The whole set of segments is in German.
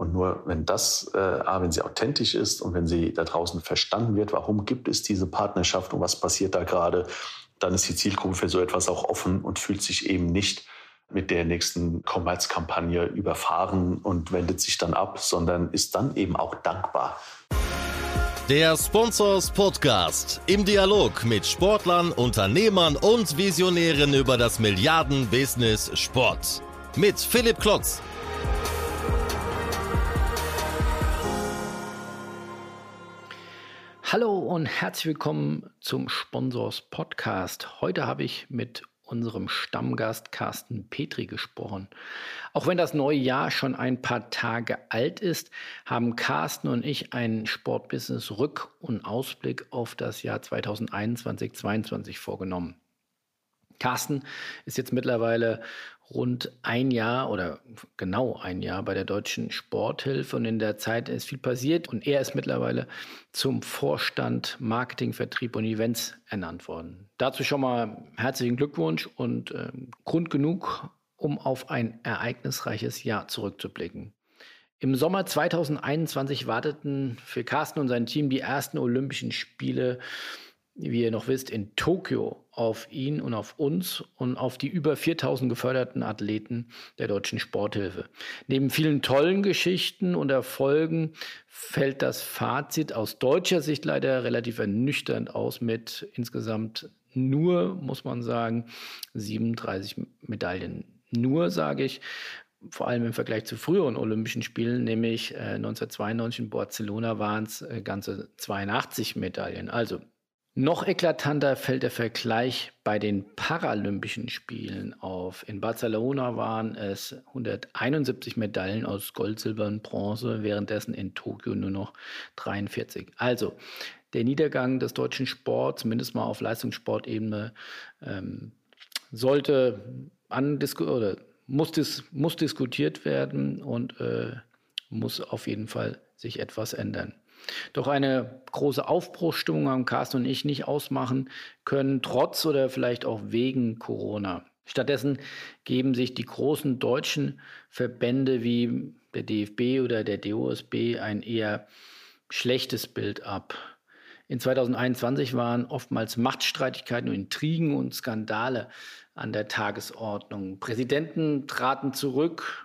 Und nur wenn das, äh, wenn sie authentisch ist und wenn sie da draußen verstanden wird, warum gibt es diese Partnerschaft und was passiert da gerade, dann ist die Zielgruppe für so etwas auch offen und fühlt sich eben nicht mit der nächsten Kommerzkampagne überfahren und wendet sich dann ab, sondern ist dann eben auch dankbar. Der Sponsors Podcast im Dialog mit Sportlern, Unternehmern und Visionären über das Milliarden-Business Sport. Mit Philipp Klotz. Hallo und herzlich willkommen zum Sponsors Podcast. Heute habe ich mit unserem Stammgast Carsten Petri gesprochen. Auch wenn das neue Jahr schon ein paar Tage alt ist, haben Carsten und ich einen Sportbusiness Rück- und Ausblick auf das Jahr 2021-22 vorgenommen. Carsten ist jetzt mittlerweile rund ein Jahr oder genau ein Jahr bei der Deutschen Sporthilfe und in der Zeit ist viel passiert und er ist mittlerweile zum Vorstand Marketing, Vertrieb und Events ernannt worden. Dazu schon mal herzlichen Glückwunsch und äh, Grund genug, um auf ein ereignisreiches Jahr zurückzublicken. Im Sommer 2021 warteten für Carsten und sein Team die ersten Olympischen Spiele wie ihr noch wisst, in Tokio auf ihn und auf uns und auf die über 4000 geförderten Athleten der deutschen Sporthilfe. Neben vielen tollen Geschichten und Erfolgen fällt das Fazit aus deutscher Sicht leider relativ ernüchternd aus mit insgesamt nur, muss man sagen, 37 Medaillen. Nur, sage ich, vor allem im Vergleich zu früheren Olympischen Spielen, nämlich äh, 1992 in Barcelona waren es äh, ganze 82 Medaillen. Also noch eklatanter fällt der Vergleich bei den Paralympischen Spielen auf. In Barcelona waren es 171 Medaillen aus Gold, Silber und Bronze, währenddessen in Tokio nur noch 43. Also der Niedergang des deutschen Sports, zumindest mal auf Leistungssportebene, ähm, sollte oder muss, dis muss diskutiert werden und äh, muss auf jeden Fall sich etwas ändern. Doch eine große Aufbruchsstimmung haben Carsten und ich nicht ausmachen können, trotz oder vielleicht auch wegen Corona. Stattdessen geben sich die großen deutschen Verbände wie der DFB oder der DOSB ein eher schlechtes Bild ab. In 2021 waren oftmals Machtstreitigkeiten und Intrigen und Skandale an der Tagesordnung. Präsidenten traten zurück,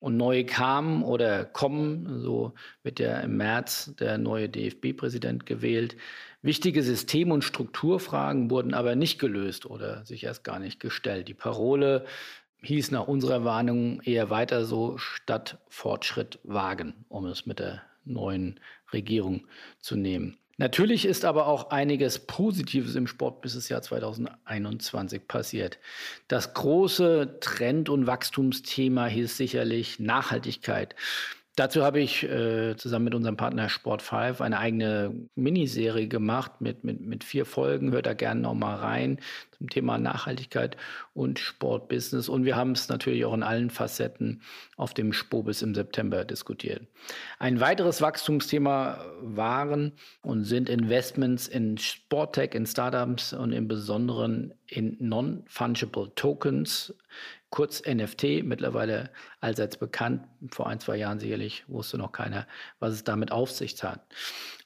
und neue kamen oder kommen. So wird ja im März der neue DFB-Präsident gewählt. Wichtige System- und Strukturfragen wurden aber nicht gelöst oder sich erst gar nicht gestellt. Die Parole hieß nach unserer Warnung eher weiter so statt Fortschritt wagen, um es mit der neuen Regierung zu nehmen. Natürlich ist aber auch einiges Positives im Sportbusinessjahr 2021 passiert. Das große Trend- und Wachstumsthema hieß sicherlich Nachhaltigkeit. Dazu habe ich äh, zusammen mit unserem Partner Sport5 eine eigene Miniserie gemacht mit, mit, mit vier Folgen. Hört da gerne nochmal rein zum Thema Nachhaltigkeit und Sportbusiness. Und wir haben es natürlich auch in allen Facetten auf dem Spobis im September diskutiert. Ein weiteres Wachstumsthema waren und sind Investments in Sporttech, in Startups und im Besonderen in Non-Fungible Tokens kurz NFT, mittlerweile allseits bekannt. Vor ein, zwei Jahren sicherlich wusste noch keiner, was es damit auf sich hat.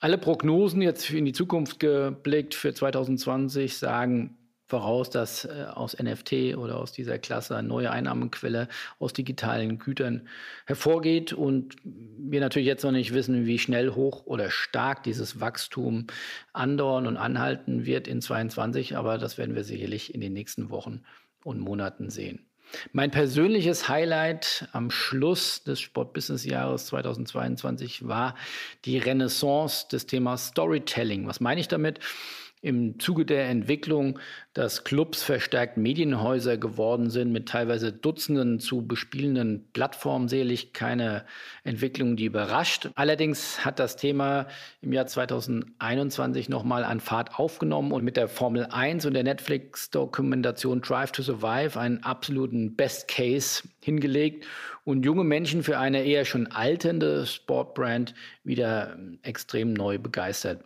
Alle Prognosen jetzt in die Zukunft geblickt für 2020 sagen, voraus, dass äh, aus NFT oder aus dieser Klasse eine neue Einnahmenquelle aus digitalen Gütern hervorgeht und wir natürlich jetzt noch nicht wissen, wie schnell hoch oder stark dieses Wachstum andauern und anhalten wird in 2022, aber das werden wir sicherlich in den nächsten Wochen und Monaten sehen. Mein persönliches Highlight am Schluss des Sportbusiness-Jahres 2022 war die Renaissance des Themas Storytelling. Was meine ich damit? Im Zuge der Entwicklung, dass Clubs verstärkt Medienhäuser geworden sind mit teilweise Dutzenden zu bespielenden Plattformen, sehe ich keine Entwicklung, die überrascht. Allerdings hat das Thema im Jahr 2021 nochmal an Fahrt aufgenommen und mit der Formel 1 und der Netflix-Dokumentation Drive to Survive einen absoluten Best Case hingelegt und junge Menschen für eine eher schon alternde Sportbrand wieder extrem neu begeistert.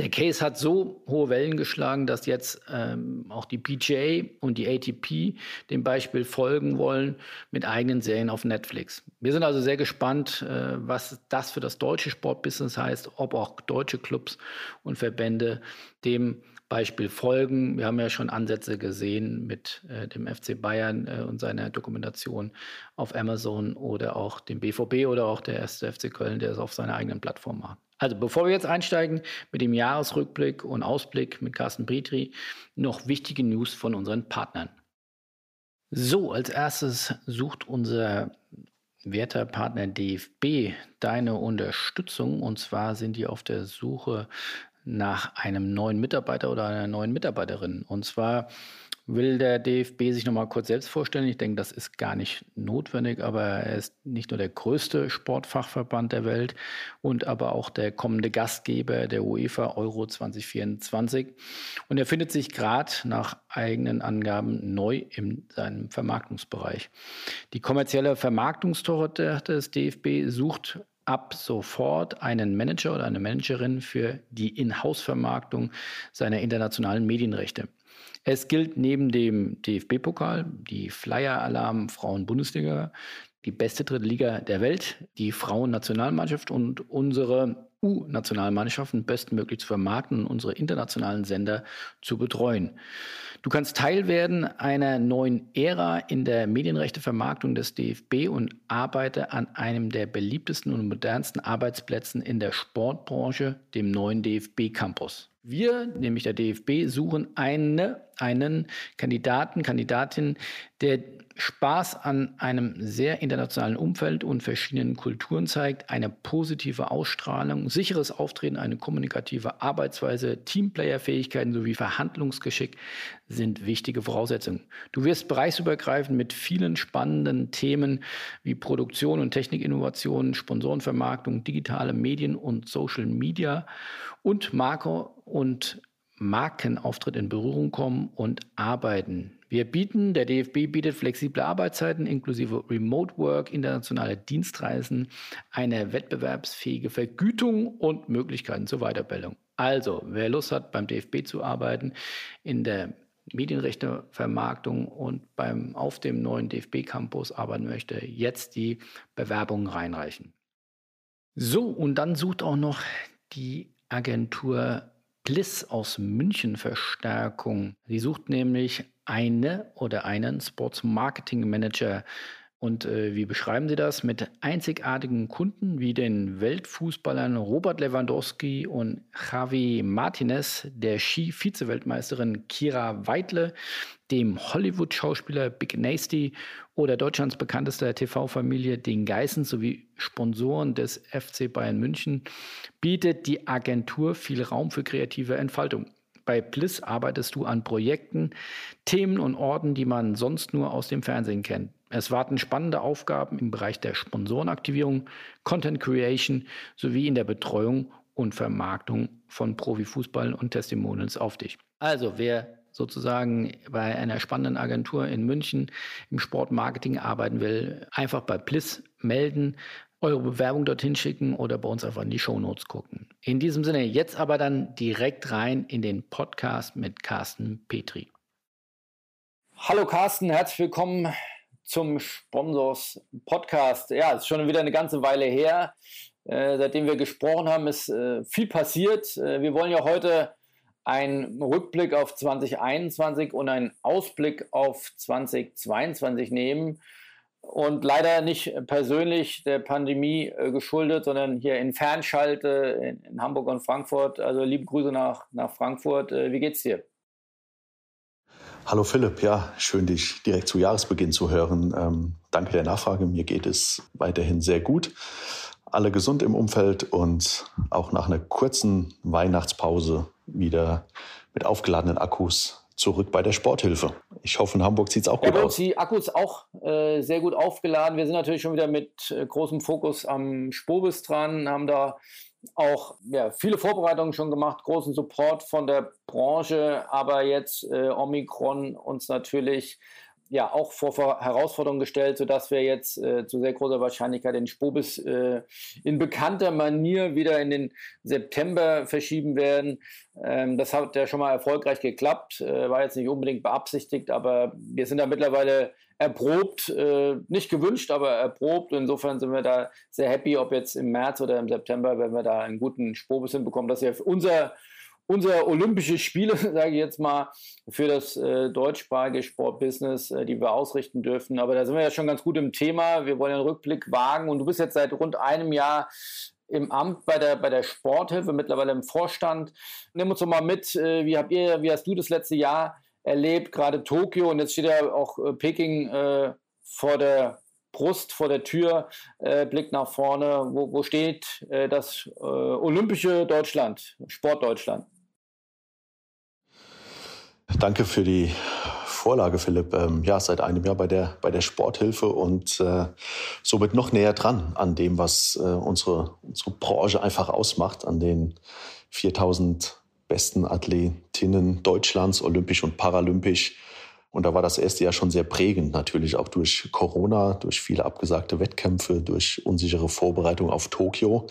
Der Case hat so hohe Wellen geschlagen, dass jetzt ähm, auch die PGA und die ATP dem Beispiel folgen wollen mit eigenen Serien auf Netflix. Wir sind also sehr gespannt, äh, was das für das deutsche Sportbusiness heißt, ob auch deutsche Clubs und Verbände dem Beispiel folgen. Wir haben ja schon Ansätze gesehen mit äh, dem FC Bayern äh, und seiner Dokumentation auf Amazon oder auch dem BVB oder auch der erste FC Köln, der es auf seiner eigenen Plattform macht. Also bevor wir jetzt einsteigen mit dem Jahresrückblick und Ausblick mit Carsten Petri, noch wichtige News von unseren Partnern. So, als erstes sucht unser werter Partner DFB deine Unterstützung. Und zwar sind die auf der Suche nach einem neuen Mitarbeiter oder einer neuen Mitarbeiterin. Und zwar will der DFB sich nochmal kurz selbst vorstellen. Ich denke, das ist gar nicht notwendig, aber er ist nicht nur der größte Sportfachverband der Welt und aber auch der kommende Gastgeber der UEFA Euro 2024. Und er findet sich gerade nach eigenen Angaben neu in seinem Vermarktungsbereich. Die kommerzielle Vermarktungstochter des DFB sucht ab sofort einen Manager oder eine Managerin für die Inhouse-Vermarktung seiner internationalen Medienrechte. Es gilt neben dem DFB-Pokal, die Flyer-Alarm Frauen-Bundesliga, die beste dritte Liga der Welt, die Frauennationalmannschaft und unsere U-Nationalmannschaften bestmöglich zu vermarkten und unsere internationalen Sender zu betreuen. Du kannst Teil werden einer neuen Ära in der Medienrechtevermarktung des DFB und arbeite an einem der beliebtesten und modernsten Arbeitsplätzen in der Sportbranche, dem neuen DFB Campus. Wir, nämlich der DFB, suchen eine, einen Kandidaten, Kandidatin, der Spaß an einem sehr internationalen Umfeld und verschiedenen Kulturen zeigt, eine positive Ausstrahlung, sicheres Auftreten, eine kommunikative Arbeitsweise, Teamplayer-Fähigkeiten sowie Verhandlungsgeschick sind wichtige Voraussetzungen. Du wirst bereichsübergreifend mit vielen spannenden Themen wie Produktion und Technikinnovation, Sponsorenvermarktung, digitale Medien und Social Media und Marke und Markenauftritt in Berührung kommen und arbeiten. Wir bieten, der DFB bietet flexible Arbeitszeiten inklusive Remote Work, internationale Dienstreisen, eine wettbewerbsfähige Vergütung und Möglichkeiten zur Weiterbildung. Also, wer Lust hat, beim DFB zu arbeiten, in der Medienrechtevermarktung und beim auf dem neuen DFB Campus arbeiten möchte, jetzt die Bewerbungen reinreichen. So, und dann sucht auch noch die Agentur Bliss aus München Verstärkung. Sie sucht nämlich eine oder einen Sports Marketing Manager und äh, wie beschreiben Sie das? Mit einzigartigen Kunden wie den Weltfußballern Robert Lewandowski und Javi Martinez, der Ski-Vize-Weltmeisterin Kira Weidle, dem Hollywood-Schauspieler Big Nasty oder Deutschlands bekanntester TV-Familie den Geißen sowie Sponsoren des FC Bayern München bietet die Agentur viel Raum für kreative Entfaltung. Bei Bliss arbeitest du an Projekten, Themen und Orten, die man sonst nur aus dem Fernsehen kennt. Es warten spannende Aufgaben im Bereich der Sponsorenaktivierung, Content Creation sowie in der Betreuung und Vermarktung von Profifußball und Testimonials auf dich. Also, wer sozusagen bei einer spannenden Agentur in München im Sportmarketing arbeiten will, einfach bei Bliss melden, eure Bewerbung dorthin schicken oder bei uns einfach in die Shownotes gucken. In diesem Sinne, jetzt aber dann direkt rein in den Podcast mit Carsten Petri. Hallo Carsten, herzlich willkommen zum Sponsors Podcast. Ja, es ist schon wieder eine ganze Weile her, äh, seitdem wir gesprochen haben, ist äh, viel passiert. Äh, wir wollen ja heute einen Rückblick auf 2021 und einen Ausblick auf 2022 nehmen. Und leider nicht persönlich der Pandemie geschuldet, sondern hier in Fernschalte in, in, Hamburg und Frankfurt. Also liebe Grüße nach, nach Frankfurt. Wie geht's dir? Hallo Philipp, ja, schön dich direkt zu Jahresbeginn zu hören. Ähm, danke der Nachfrage. Mir geht es weiterhin sehr gut. Alle gesund im Umfeld und auch nach einer kurzen Weihnachtspause wieder mit aufgeladenen Akkus zurück bei der Sporthilfe. Ich hoffe, in Hamburg sieht es auch gut ja, aus. Die Akkus auch äh, sehr gut aufgeladen. Wir sind natürlich schon wieder mit äh, großem Fokus am Spobis dran, haben da auch ja, viele Vorbereitungen schon gemacht, großen Support von der Branche, aber jetzt äh, Omikron uns natürlich ja auch vor Herausforderungen gestellt, sodass wir jetzt äh, zu sehr großer Wahrscheinlichkeit den Spobis äh, in bekannter Manier wieder in den September verschieben werden. Ähm, das hat ja schon mal erfolgreich geklappt, äh, war jetzt nicht unbedingt beabsichtigt, aber wir sind da mittlerweile erprobt, äh, nicht gewünscht, aber erprobt. Insofern sind wir da sehr happy, ob jetzt im März oder im September, wenn wir da einen guten Spobis hinbekommen, dass wir unser unser Olympische Spiele, sage ich jetzt mal, für das äh, deutschsprachige Sportbusiness, äh, die wir ausrichten dürfen. Aber da sind wir ja schon ganz gut im Thema. Wir wollen einen Rückblick wagen. Und du bist jetzt seit rund einem Jahr im Amt bei der, bei der Sporthilfe, mittlerweile im Vorstand. Nimm uns doch mal mit, äh, wie habt ihr, wie hast du das letzte Jahr erlebt, gerade Tokio und jetzt steht ja auch äh, Peking äh, vor der Brust vor der Tür, äh, Blick nach vorne. Wo, wo steht das olympische Deutschland, Sportdeutschland? Danke für die Vorlage, Philipp. Ähm, ja, seit einem Jahr bei der, bei der Sporthilfe und äh, somit noch näher dran an dem, was äh, unsere, unsere Branche einfach ausmacht, an den 4000 besten Athletinnen Deutschlands, olympisch und paralympisch. Und da war das erste Jahr schon sehr prägend, natürlich auch durch Corona, durch viele abgesagte Wettkämpfe, durch unsichere Vorbereitung auf Tokio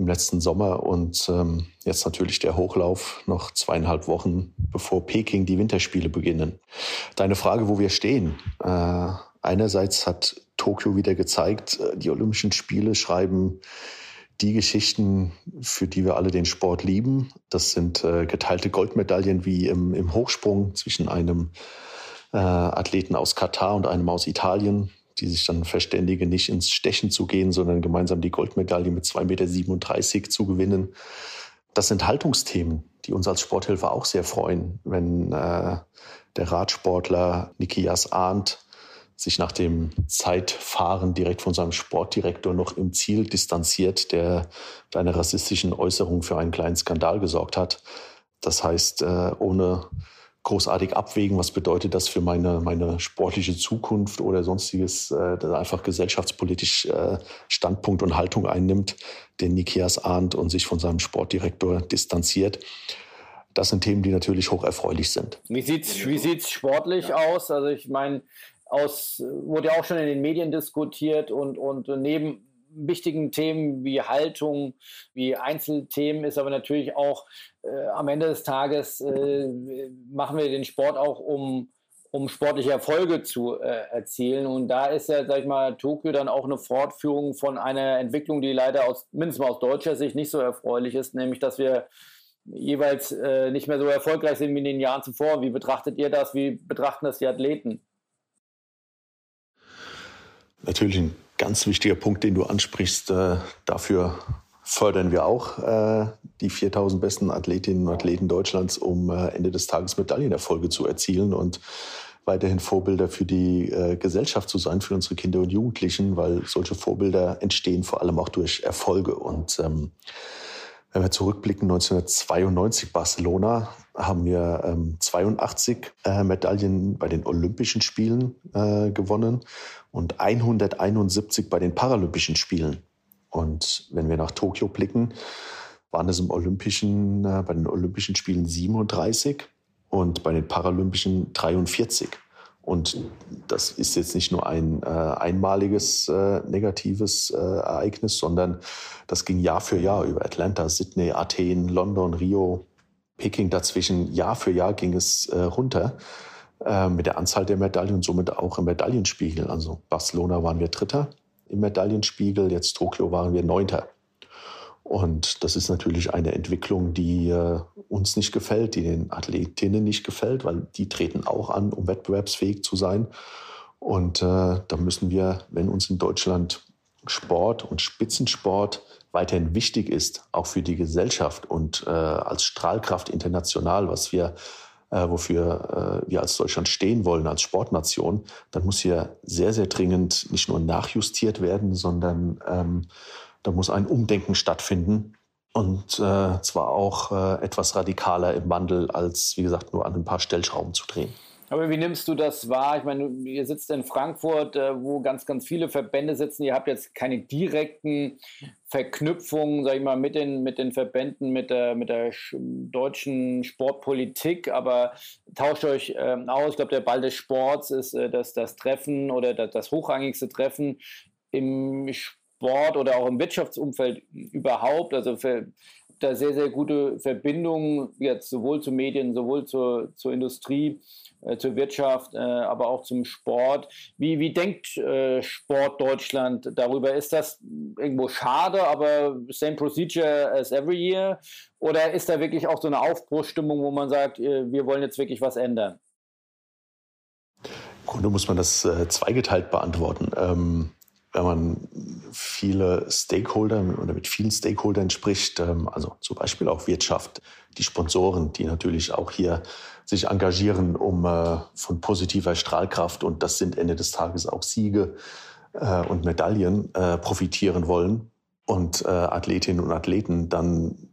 im letzten Sommer und ähm, jetzt natürlich der Hochlauf noch zweieinhalb Wochen, bevor Peking die Winterspiele beginnen. Deine Frage, wo wir stehen. Äh, einerseits hat Tokio wieder gezeigt, äh, die Olympischen Spiele schreiben die Geschichten, für die wir alle den Sport lieben. Das sind äh, geteilte Goldmedaillen wie im, im Hochsprung zwischen einem äh, Athleten aus Katar und einem aus Italien die sich dann verständigen, nicht ins Stechen zu gehen, sondern gemeinsam die Goldmedaille mit 2,37 Meter zu gewinnen. Das sind Haltungsthemen, die uns als Sporthilfe auch sehr freuen, wenn äh, der Radsportler Nikias Arndt sich nach dem Zeitfahren direkt von seinem Sportdirektor noch im Ziel distanziert, der mit einer rassistischen Äußerung für einen kleinen Skandal gesorgt hat. Das heißt, äh, ohne großartig abwägen, was bedeutet das für meine, meine sportliche Zukunft oder sonstiges, äh, das einfach gesellschaftspolitisch äh, Standpunkt und Haltung einnimmt, den Nikias ahnt und sich von seinem Sportdirektor distanziert. Das sind Themen, die natürlich hoch erfreulich sind. Wie sieht's, wie sieht's sportlich aus? Also ich meine, aus, wurde ja auch schon in den Medien diskutiert und, und neben wichtigen Themen wie Haltung, wie Einzelthemen ist aber natürlich auch äh, am Ende des Tages äh, machen wir den Sport auch, um, um sportliche Erfolge zu äh, erzielen. Und da ist ja, sag ich mal, Tokio dann auch eine Fortführung von einer Entwicklung, die leider aus, mindestens aus deutscher Sicht nicht so erfreulich ist, nämlich dass wir jeweils äh, nicht mehr so erfolgreich sind wie in den Jahren zuvor. Wie betrachtet ihr das? Wie betrachten das die Athleten? Natürlich ein ganz wichtiger Punkt, den du ansprichst. Äh, dafür fördern wir auch äh, die 4000 besten Athletinnen und Athleten Deutschlands, um äh, Ende des Tages Medaillenerfolge zu erzielen und weiterhin Vorbilder für die äh, Gesellschaft zu sein, für unsere Kinder und Jugendlichen, weil solche Vorbilder entstehen vor allem auch durch Erfolge. Und ähm, wenn wir zurückblicken, 1992 Barcelona, haben wir ähm, 82 äh, Medaillen bei den Olympischen Spielen äh, gewonnen und 171 bei den Paralympischen Spielen. Und wenn wir nach Tokio blicken, waren es im Olympischen, äh, bei den Olympischen Spielen 37 und bei den Paralympischen 43. Und das ist jetzt nicht nur ein äh, einmaliges äh, negatives äh, Ereignis, sondern das ging Jahr für Jahr über Atlanta, Sydney, Athen, London, Rio, Peking. Dazwischen Jahr für Jahr ging es äh, runter äh, mit der Anzahl der Medaillen und somit auch im Medaillenspiegel. Also Barcelona waren wir Dritter im Medaillenspiegel, jetzt Tokio waren wir Neunter. Und das ist natürlich eine Entwicklung, die äh, uns nicht gefällt, die den Athletinnen nicht gefällt, weil die treten auch an, um wettbewerbsfähig zu sein. Und äh, da müssen wir, wenn uns in Deutschland Sport und Spitzensport weiterhin wichtig ist, auch für die Gesellschaft und äh, als Strahlkraft international, was wir, äh, wofür äh, wir als Deutschland stehen wollen, als Sportnation, dann muss hier sehr, sehr dringend nicht nur nachjustiert werden, sondern ähm, da muss ein Umdenken stattfinden. Und äh, zwar auch äh, etwas radikaler im Wandel, als, wie gesagt, nur an ein paar Stellschrauben zu drehen. Aber wie nimmst du das wahr? Ich meine, ihr sitzt in Frankfurt, äh, wo ganz, ganz viele Verbände sitzen. Ihr habt jetzt keine direkten Verknüpfungen, sag ich mal, mit den, mit den Verbänden, mit der, mit der deutschen Sportpolitik, aber tauscht euch ähm, aus. Ich glaube, der Ball des Sports ist äh, das, das Treffen oder das, das hochrangigste Treffen im Sport oder auch im Wirtschaftsumfeld überhaupt. Also für, da sehr, sehr gute Verbindungen, jetzt sowohl zu Medien, sowohl zur, zur Industrie, äh, zur Wirtschaft, äh, aber auch zum Sport. Wie, wie denkt äh, Sport Deutschland darüber? Ist das irgendwo schade, aber same procedure as every year? Oder ist da wirklich auch so eine Aufbruchstimmung, wo man sagt, äh, wir wollen jetzt wirklich was ändern? Im Grunde muss man das äh, zweigeteilt beantworten. Ähm wenn man viele Stakeholder oder mit vielen Stakeholdern spricht, ähm, also zum Beispiel auch Wirtschaft, die Sponsoren, die natürlich auch hier sich engagieren, um äh, von positiver Strahlkraft und das sind Ende des Tages auch Siege äh, und Medaillen äh, profitieren wollen. Und Athletinnen und Athleten, dann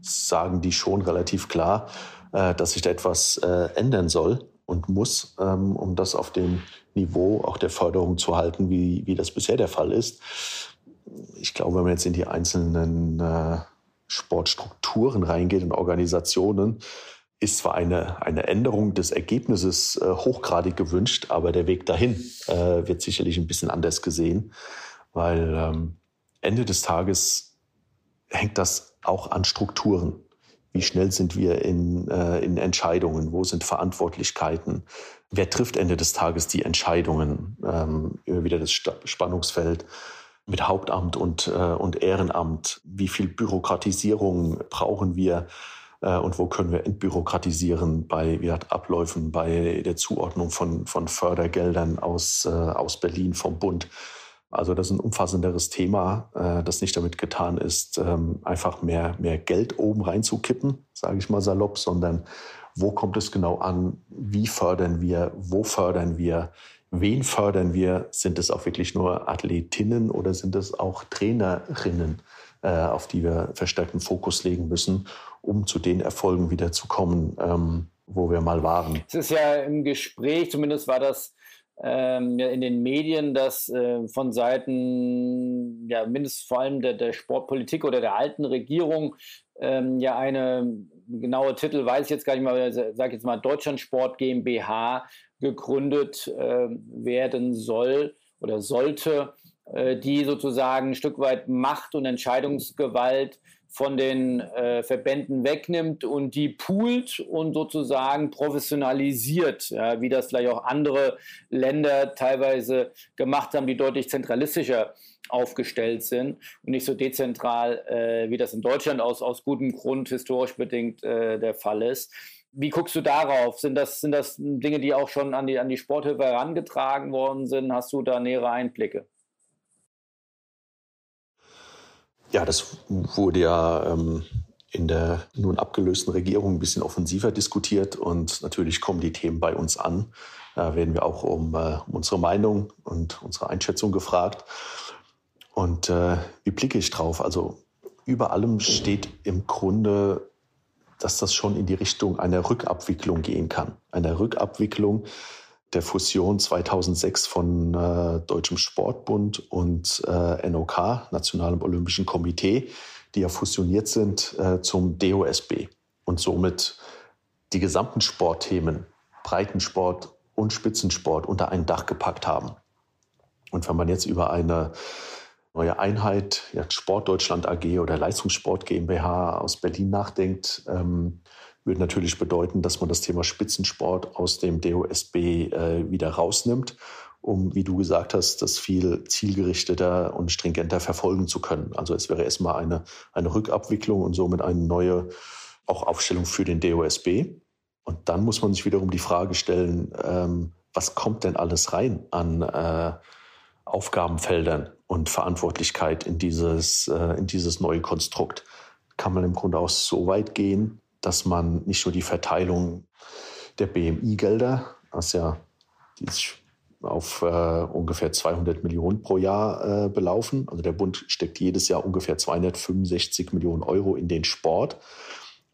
sagen die schon relativ klar, dass sich da etwas ändern soll und muss, ähm, um das auf dem Niveau auch der Förderung zu halten, wie, wie das bisher der Fall ist. Ich glaube, wenn man jetzt in die einzelnen äh, Sportstrukturen reingeht und Organisationen, ist zwar eine, eine Änderung des Ergebnisses äh, hochgradig gewünscht, aber der Weg dahin äh, wird sicherlich ein bisschen anders gesehen, weil ähm, Ende des Tages hängt das auch an Strukturen. Wie schnell sind wir in, äh, in Entscheidungen? Wo sind Verantwortlichkeiten? Wer trifft Ende des Tages die Entscheidungen? Ähm, immer wieder das Spannungsfeld mit Hauptamt und, äh, und Ehrenamt. Wie viel Bürokratisierung brauchen wir? Äh, und wo können wir entbürokratisieren bei wie hat Abläufen, bei der Zuordnung von, von Fördergeldern aus, äh, aus Berlin vom Bund? Also das ist ein umfassenderes Thema, äh, das nicht damit getan ist, ähm, einfach mehr, mehr Geld oben reinzukippen, sage ich mal salopp, sondern wo kommt es genau an, wie fördern wir, wo fördern wir, wen fördern wir, sind es auch wirklich nur Athletinnen oder sind es auch Trainerinnen, äh, auf die wir verstärkten Fokus legen müssen, um zu den Erfolgen wieder zu kommen, ähm, wo wir mal waren. Es ist ja im Gespräch, zumindest war das ähm, in den Medien, dass äh, von Seiten, ja, mindestens vor allem der, der Sportpolitik oder der alten Regierung ähm, ja eine genaue Titel weiß ich jetzt gar nicht mal, sage jetzt mal Deutschlandsport GmbH gegründet äh, werden soll oder sollte, äh, die sozusagen ein Stück weit Macht und Entscheidungsgewalt von den äh, Verbänden wegnimmt und die poolt und sozusagen professionalisiert, ja, wie das vielleicht auch andere Länder teilweise gemacht haben, die deutlich zentralistischer aufgestellt sind und nicht so dezentral, äh, wie das in Deutschland aus, aus gutem Grund historisch bedingt äh, der Fall ist. Wie guckst du darauf? Sind das, sind das Dinge, die auch schon an die, an die Sporthilfe herangetragen worden sind? Hast du da nähere Einblicke? Ja, das wurde ja ähm, in der nun abgelösten Regierung ein bisschen offensiver diskutiert und natürlich kommen die Themen bei uns an. Da werden wir auch um, äh, unsere Meinung und unsere Einschätzung gefragt. Und äh, wie blicke ich drauf? Also über allem steht im Grunde, dass das schon in die Richtung einer Rückabwicklung gehen kann. Einer Rückabwicklung der Fusion 2006 von äh, Deutschem Sportbund und äh, NOK, Nationalem Olympischen Komitee, die ja fusioniert sind äh, zum DOSB und somit die gesamten Sportthemen, Breitensport und Spitzensport unter ein Dach gepackt haben. Und wenn man jetzt über eine neue Einheit, ja, Sport Deutschland AG oder Leistungssport GmbH aus Berlin nachdenkt, ähm, würde natürlich bedeuten, dass man das Thema Spitzensport aus dem DOSB äh, wieder rausnimmt, um, wie du gesagt hast, das viel zielgerichteter und stringenter verfolgen zu können. Also es wäre erstmal eine, eine Rückabwicklung und somit eine neue auch Aufstellung für den DOSB. Und dann muss man sich wiederum die Frage stellen, ähm, was kommt denn alles rein an äh, Aufgabenfeldern und Verantwortlichkeit in dieses, äh, in dieses neue Konstrukt? Kann man im Grunde auch so weit gehen, dass man nicht nur die Verteilung der BMI-Gelder, was ja die auf äh, ungefähr 200 Millionen pro Jahr äh, belaufen. Also der Bund steckt jedes Jahr ungefähr 265 Millionen Euro in den Sport.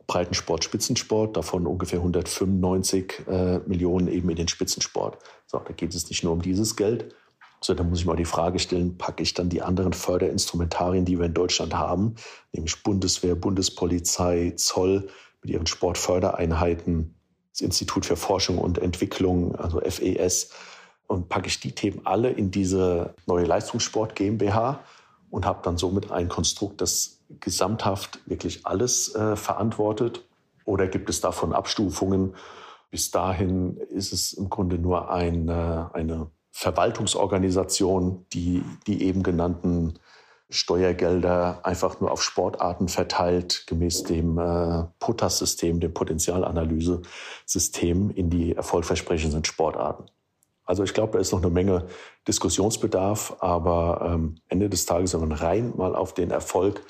Breitensport, Spitzensport, davon ungefähr 195 äh, Millionen eben in den Spitzensport. So, da geht es nicht nur um dieses Geld, sondern da muss ich mal die Frage stellen, packe ich dann die anderen Förderinstrumentarien, die wir in Deutschland haben, nämlich Bundeswehr, Bundespolizei, Zoll mit ihren Sportfördereinheiten, das Institut für Forschung und Entwicklung, also FES, und packe ich die Themen alle in diese neue Leistungssport GmbH und habe dann somit ein Konstrukt, das gesamthaft wirklich alles äh, verantwortet? Oder gibt es davon Abstufungen? Bis dahin ist es im Grunde nur eine, eine Verwaltungsorganisation, die die eben genannten Steuergelder einfach nur auf Sportarten verteilt, gemäß dem äh, POTAS-System, dem Potenzialanalyse-System in die erfolgversprechenden Sportarten. Also ich glaube, da ist noch eine Menge Diskussionsbedarf, aber ähm, Ende des Tages, wenn man rein mal auf den Erfolg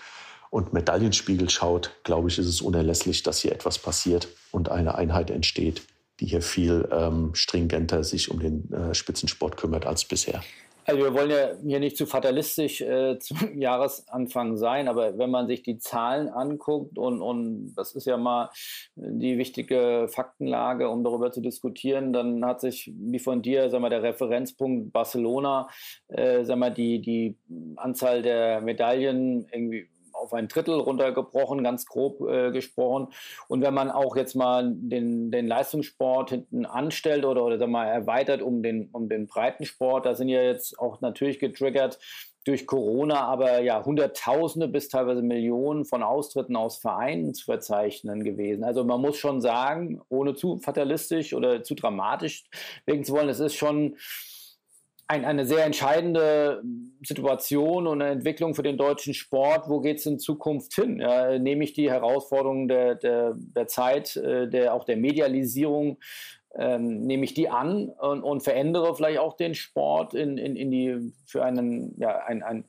und Medaillenspiegel schaut, glaube ich, ist es unerlässlich, dass hier etwas passiert und eine Einheit entsteht, die hier viel ähm, stringenter sich um den äh, Spitzensport kümmert als bisher. Also wir wollen ja hier nicht zu fatalistisch äh, zum Jahresanfang sein, aber wenn man sich die Zahlen anguckt und, und das ist ja mal die wichtige Faktenlage, um darüber zu diskutieren, dann hat sich, wie von dir, sag mal, der Referenzpunkt Barcelona, äh, sag mal, die, die Anzahl der Medaillen irgendwie auf ein Drittel runtergebrochen, ganz grob äh, gesprochen. Und wenn man auch jetzt mal den, den Leistungssport hinten anstellt oder, oder mal erweitert um den, um den Breitensport, da sind ja jetzt auch natürlich getriggert durch Corona, aber ja, Hunderttausende bis teilweise Millionen von Austritten aus Vereinen zu verzeichnen gewesen. Also man muss schon sagen, ohne zu fatalistisch oder zu dramatisch wirken zu wollen, es ist schon ein, eine sehr entscheidende Situation und eine Entwicklung für den deutschen Sport. Wo geht es in Zukunft hin? Ja, nehme ich die Herausforderungen der, der, der Zeit, äh, der, auch der Medialisierung, ähm, nehme ich die an und, und, verändere vielleicht auch den Sport in, in, in die, für einen, ja, ein, ein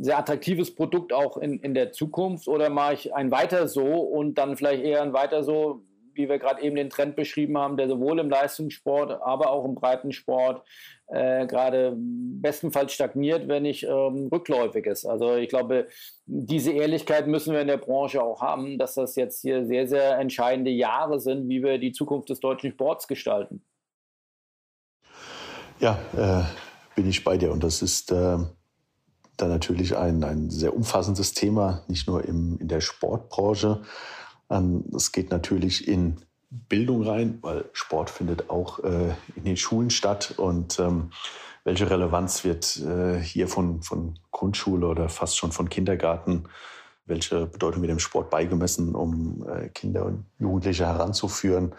sehr attraktives Produkt auch in, in der Zukunft oder mache ich ein weiter so und dann vielleicht eher ein weiter so wie wir gerade eben den Trend beschrieben haben, der sowohl im Leistungssport, aber auch im Breitensport äh, gerade bestenfalls stagniert, wenn nicht ähm, rückläufig ist. Also ich glaube, diese Ehrlichkeit müssen wir in der Branche auch haben, dass das jetzt hier sehr, sehr entscheidende Jahre sind, wie wir die Zukunft des deutschen Sports gestalten. Ja, äh, bin ich bei dir. Und das ist äh, dann natürlich ein, ein sehr umfassendes Thema, nicht nur im, in der Sportbranche. Ähm, es geht natürlich in Bildung rein, weil Sport findet auch äh, in den Schulen statt. Und ähm, welche Relevanz wird äh, hier von, von Grundschule oder fast schon von Kindergarten, welche Bedeutung wird dem Sport beigemessen, um äh, Kinder und Jugendliche heranzuführen,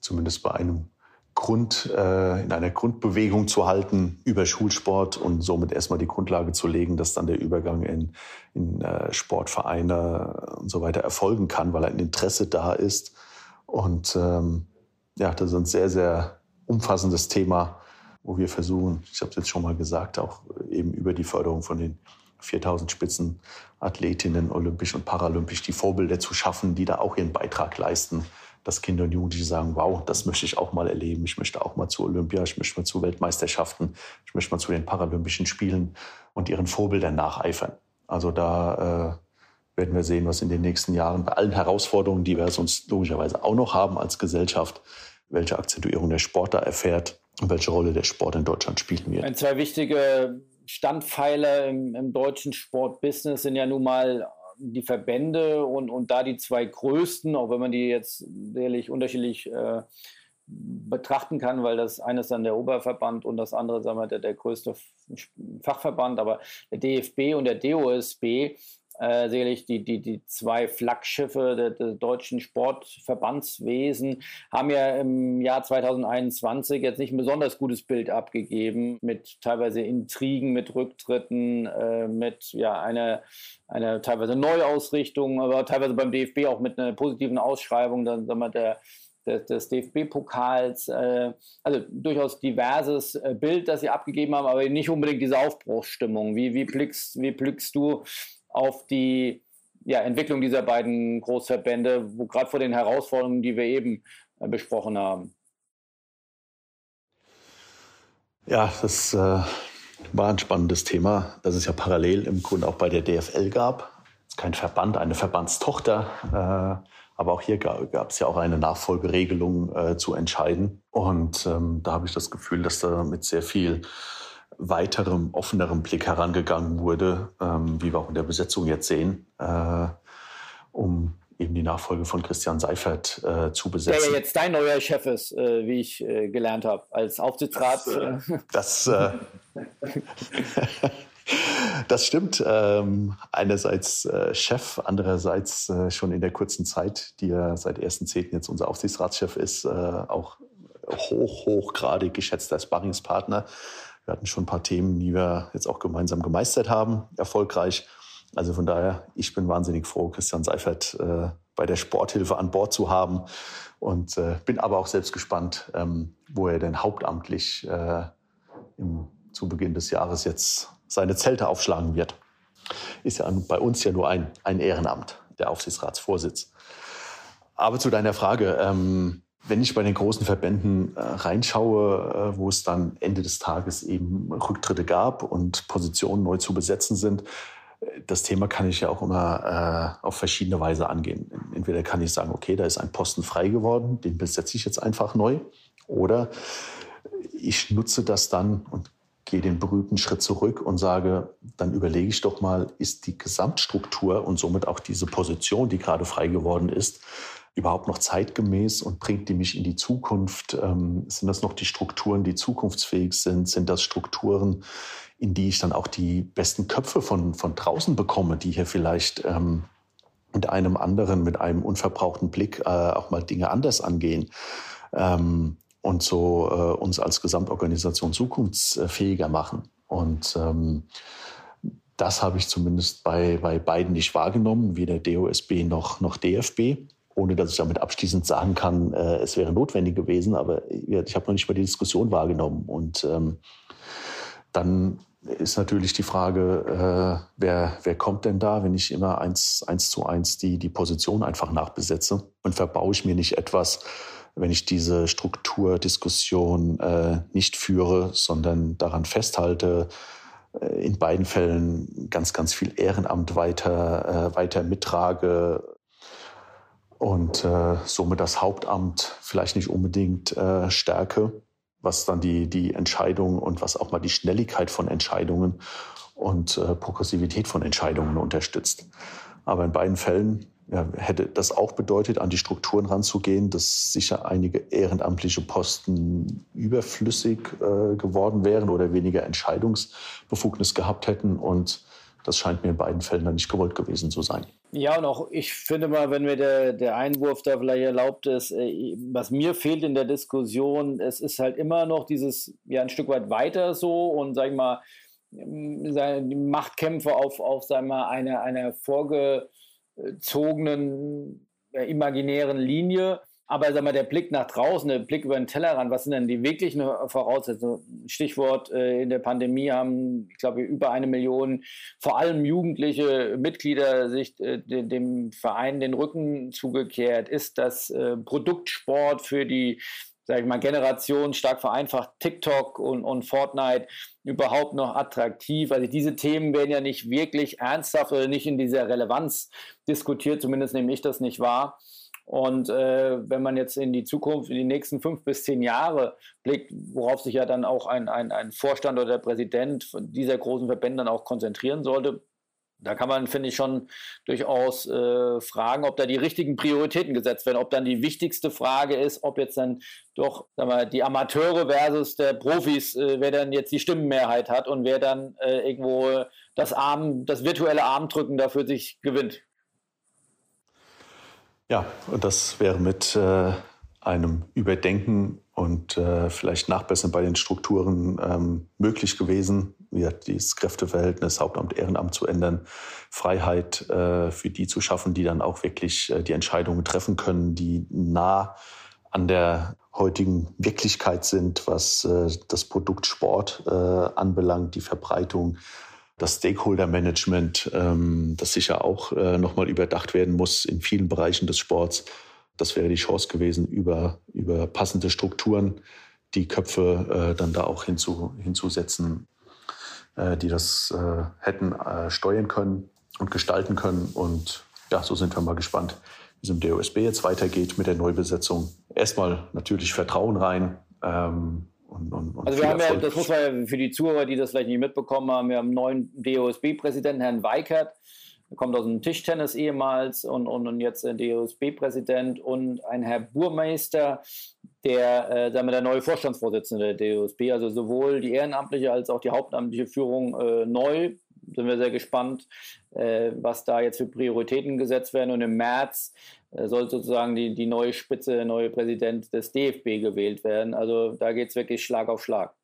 zumindest bei einem Grund, äh, in einer Grundbewegung zu halten über Schulsport und somit erstmal die Grundlage zu legen, dass dann der Übergang in, in äh, Sportvereine und so weiter erfolgen kann, weil ein Interesse da ist. Und ähm, ja, das ist ein sehr, sehr umfassendes Thema, wo wir versuchen, ich habe es jetzt schon mal gesagt, auch eben über die Förderung von den 4000 Spitzenathletinnen, olympisch und paralympisch, die Vorbilder zu schaffen, die da auch ihren Beitrag leisten, dass Kinder und Jugendliche sagen, wow, das möchte ich auch mal erleben. Ich möchte auch mal zu Olympia, ich möchte mal zu Weltmeisterschaften, ich möchte mal zu den Paralympischen Spielen und ihren Vorbildern nacheifern. Also da äh, werden wir sehen, was in den nächsten Jahren bei allen Herausforderungen, die wir sonst logischerweise auch noch haben als Gesellschaft, welche Akzentuierung der Sport da erfährt und welche Rolle der Sport in Deutschland spielen wird. Zwei wichtige Standpfeiler im, im deutschen Sportbusiness sind ja nun mal die Verbände und, und da die zwei größten, auch wenn man die jetzt sicherlich unterschiedlich äh, betrachten kann, weil das eine ist dann der Oberverband und das andere sagen wir, der, der größte Fachverband, aber der DFB und der DOSB äh, sicherlich die, die, die zwei Flaggschiffe des der deutschen Sportverbandswesen haben ja im Jahr 2021 jetzt nicht ein besonders gutes Bild abgegeben mit teilweise Intrigen, mit Rücktritten, äh, mit ja, einer, einer teilweise Neuausrichtung, aber teilweise beim DFB auch mit einer positiven Ausschreibung, dann sagen wir, der des, des DFB-Pokals, äh, also durchaus diverses äh, Bild, das sie abgegeben haben, aber nicht unbedingt diese Aufbruchsstimmung. Wie, wie, blickst, wie blickst du auf die ja, Entwicklung dieser beiden Großverbände, gerade vor den Herausforderungen, die wir eben äh, besprochen haben? Ja, das äh, war ein spannendes Thema, das es ja parallel im Grunde auch bei der DFL gab. Es ist kein Verband, eine Verbandstochter, äh, Aber auch hier gab es ja auch eine Nachfolgeregelung äh, zu entscheiden. Und ähm, da habe ich das Gefühl, dass da mit sehr viel weiterem, offenerem Blick herangegangen wurde, ähm, wie wir auch in der Besetzung jetzt sehen, äh, um eben die Nachfolge von Christian Seifert äh, zu besetzen. Der ja jetzt dein neuer Chef ist, äh, wie ich äh, gelernt habe, als Aufsichtsrat. Das, äh, das, äh, das stimmt. Ähm, einerseits äh, Chef, andererseits schon in der kurzen Zeit, die er seit 1.10. jetzt unser Aufsichtsratschef ist, auch hoch, hochgradig geschätzter Sparringspartner. Wir hatten schon ein paar Themen, die wir jetzt auch gemeinsam gemeistert haben, erfolgreich. Also von daher, ich bin wahnsinnig froh, Christian Seifert äh, bei der Sporthilfe an Bord zu haben und äh, bin aber auch selbst gespannt, ähm, wo er denn hauptamtlich äh, im, zu Beginn des Jahres jetzt seine Zelte aufschlagen wird. Ist ja bei uns ja nur ein, ein Ehrenamt, der Aufsichtsratsvorsitz. Aber zu deiner Frage, ähm, wenn ich bei den großen Verbänden äh, reinschaue, äh, wo es dann Ende des Tages eben Rücktritte gab und Positionen neu zu besetzen sind, das Thema kann ich ja auch immer äh, auf verschiedene Weise angehen. Entweder kann ich sagen, okay, da ist ein Posten frei geworden, den besetze ich jetzt einfach neu. Oder ich nutze das dann und gehe den berühmten Schritt zurück und sage, dann überlege ich doch mal, ist die Gesamtstruktur und somit auch diese Position, die gerade frei geworden ist, überhaupt noch zeitgemäß und bringt die mich in die Zukunft? Ähm, sind das noch die Strukturen, die zukunftsfähig sind? Sind das Strukturen, in die ich dann auch die besten Köpfe von, von draußen bekomme, die hier vielleicht ähm, mit einem anderen, mit einem unverbrauchten Blick äh, auch mal Dinge anders angehen ähm, und so äh, uns als Gesamtorganisation zukunftsfähiger machen. Und ähm, das habe ich zumindest bei, bei beiden nicht wahrgenommen, weder DOSB noch, noch DFB ohne dass ich damit abschließend sagen kann, äh, es wäre notwendig gewesen, aber ich habe noch nicht mal die Diskussion wahrgenommen. Und ähm, dann ist natürlich die Frage, äh, wer, wer kommt denn da, wenn ich immer eins, eins zu eins die, die Position einfach nachbesetze und verbaue ich mir nicht etwas, wenn ich diese Strukturdiskussion äh, nicht führe, sondern daran festhalte, äh, in beiden Fällen ganz, ganz viel Ehrenamt weiter, äh, weiter mittrage und äh, somit das Hauptamt vielleicht nicht unbedingt äh, stärke was dann die, die Entscheidung und was auch mal die Schnelligkeit von Entscheidungen und äh, Progressivität von Entscheidungen unterstützt. Aber in beiden Fällen ja, hätte das auch bedeutet, an die Strukturen ranzugehen, dass sicher einige ehrenamtliche Posten überflüssig äh, geworden wären oder weniger Entscheidungsbefugnis gehabt hätten. Und das scheint mir in beiden Fällen dann nicht gewollt gewesen zu sein. Ja, und auch ich finde mal, wenn mir der, der Einwurf da vielleicht erlaubt ist, äh, was mir fehlt in der Diskussion, es ist halt immer noch dieses, ja, ein Stück weit weiter so und sag ich mal, die Machtkämpfe auf, auf sag mal, einer, einer vorgezogenen, imaginären Linie aber sag mal, der Blick nach draußen, der Blick über den Tellerrand, was sind denn die wirklichen Voraussetzungen? Stichwort, äh, in der Pandemie haben, ich glaube, über eine Million, vor allem jugendliche Mitglieder sich äh, dem Verein den Rücken zugekehrt. Ist das äh, Produktsport für die sag ich mal, Generation stark vereinfacht, TikTok und, und Fortnite überhaupt noch attraktiv? Also diese Themen werden ja nicht wirklich ernsthaft oder nicht in dieser Relevanz diskutiert, zumindest nehme ich das nicht wahr. Und äh, wenn man jetzt in die Zukunft, in die nächsten fünf bis zehn Jahre blickt, worauf sich ja dann auch ein, ein, ein Vorstand oder der Präsident dieser großen Verbände dann auch konzentrieren sollte, da kann man, finde ich, schon durchaus äh, fragen, ob da die richtigen Prioritäten gesetzt werden, ob dann die wichtigste Frage ist, ob jetzt dann doch sagen wir, die Amateure versus der Profis, äh, wer dann jetzt die Stimmenmehrheit hat und wer dann äh, irgendwo das Arm, das virtuelle Armdrücken dafür sich gewinnt. Ja, und das wäre mit äh, einem Überdenken und äh, vielleicht Nachbessern bei den Strukturen ähm, möglich gewesen, wie dieses Kräfteverhältnis Hauptamt, Ehrenamt zu ändern, Freiheit äh, für die zu schaffen, die dann auch wirklich äh, die Entscheidungen treffen können, die nah an der heutigen Wirklichkeit sind, was äh, das Produkt Sport äh, anbelangt, die Verbreitung das Stakeholder-Management, ähm, das sicher auch äh, nochmal überdacht werden muss in vielen Bereichen des Sports. Das wäre die Chance gewesen, über, über passende Strukturen die Köpfe äh, dann da auch hinzu, hinzusetzen, äh, die das äh, hätten äh, steuern können und gestalten können. Und ja, so sind wir mal gespannt, wie es im DOSB jetzt weitergeht mit der Neubesetzung. Erstmal natürlich Vertrauen rein. Ähm, und, und, und also wir haben ja, das muss man ja für die Zuhörer, die das vielleicht nicht mitbekommen haben, wir haben einen neuen DOSB-Präsidenten, Herrn Weikert. Er kommt aus dem Tischtennis ehemals und, und, und jetzt DOSB-Präsident und ein Herr Burmeister, der äh, damit der neue Vorstandsvorsitzende der DOSB, also sowohl die ehrenamtliche als auch die hauptamtliche Führung äh, neu. Sind wir sehr gespannt, äh, was da jetzt für Prioritäten gesetzt werden. Und im März äh, soll sozusagen die, die neue Spitze, der neue Präsident des DFB gewählt werden. Also da geht es wirklich Schlag auf Schlag.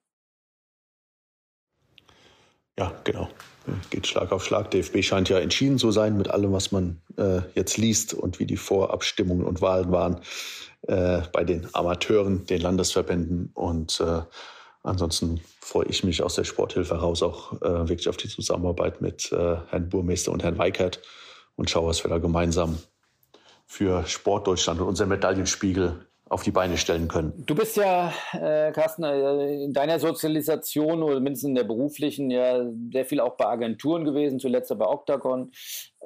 Ja, genau. Geht Schlag auf Schlag. DFB scheint ja entschieden zu sein mit allem, was man äh, jetzt liest und wie die Vorabstimmungen und Wahlen waren äh, bei den Amateuren, den Landesverbänden. Und äh, ansonsten freue ich mich aus der Sporthilfe heraus auch äh, wirklich auf die Zusammenarbeit mit äh, Herrn Burmeister und Herrn Weikert und schaue, was wir da gemeinsam für Sportdeutschland und unser Medaillenspiegel auf die Beine stellen können. Du bist ja, äh, Carsten, äh, in deiner Sozialisation oder mindestens in der beruflichen ja sehr viel auch bei Agenturen gewesen, zuletzt bei Octagon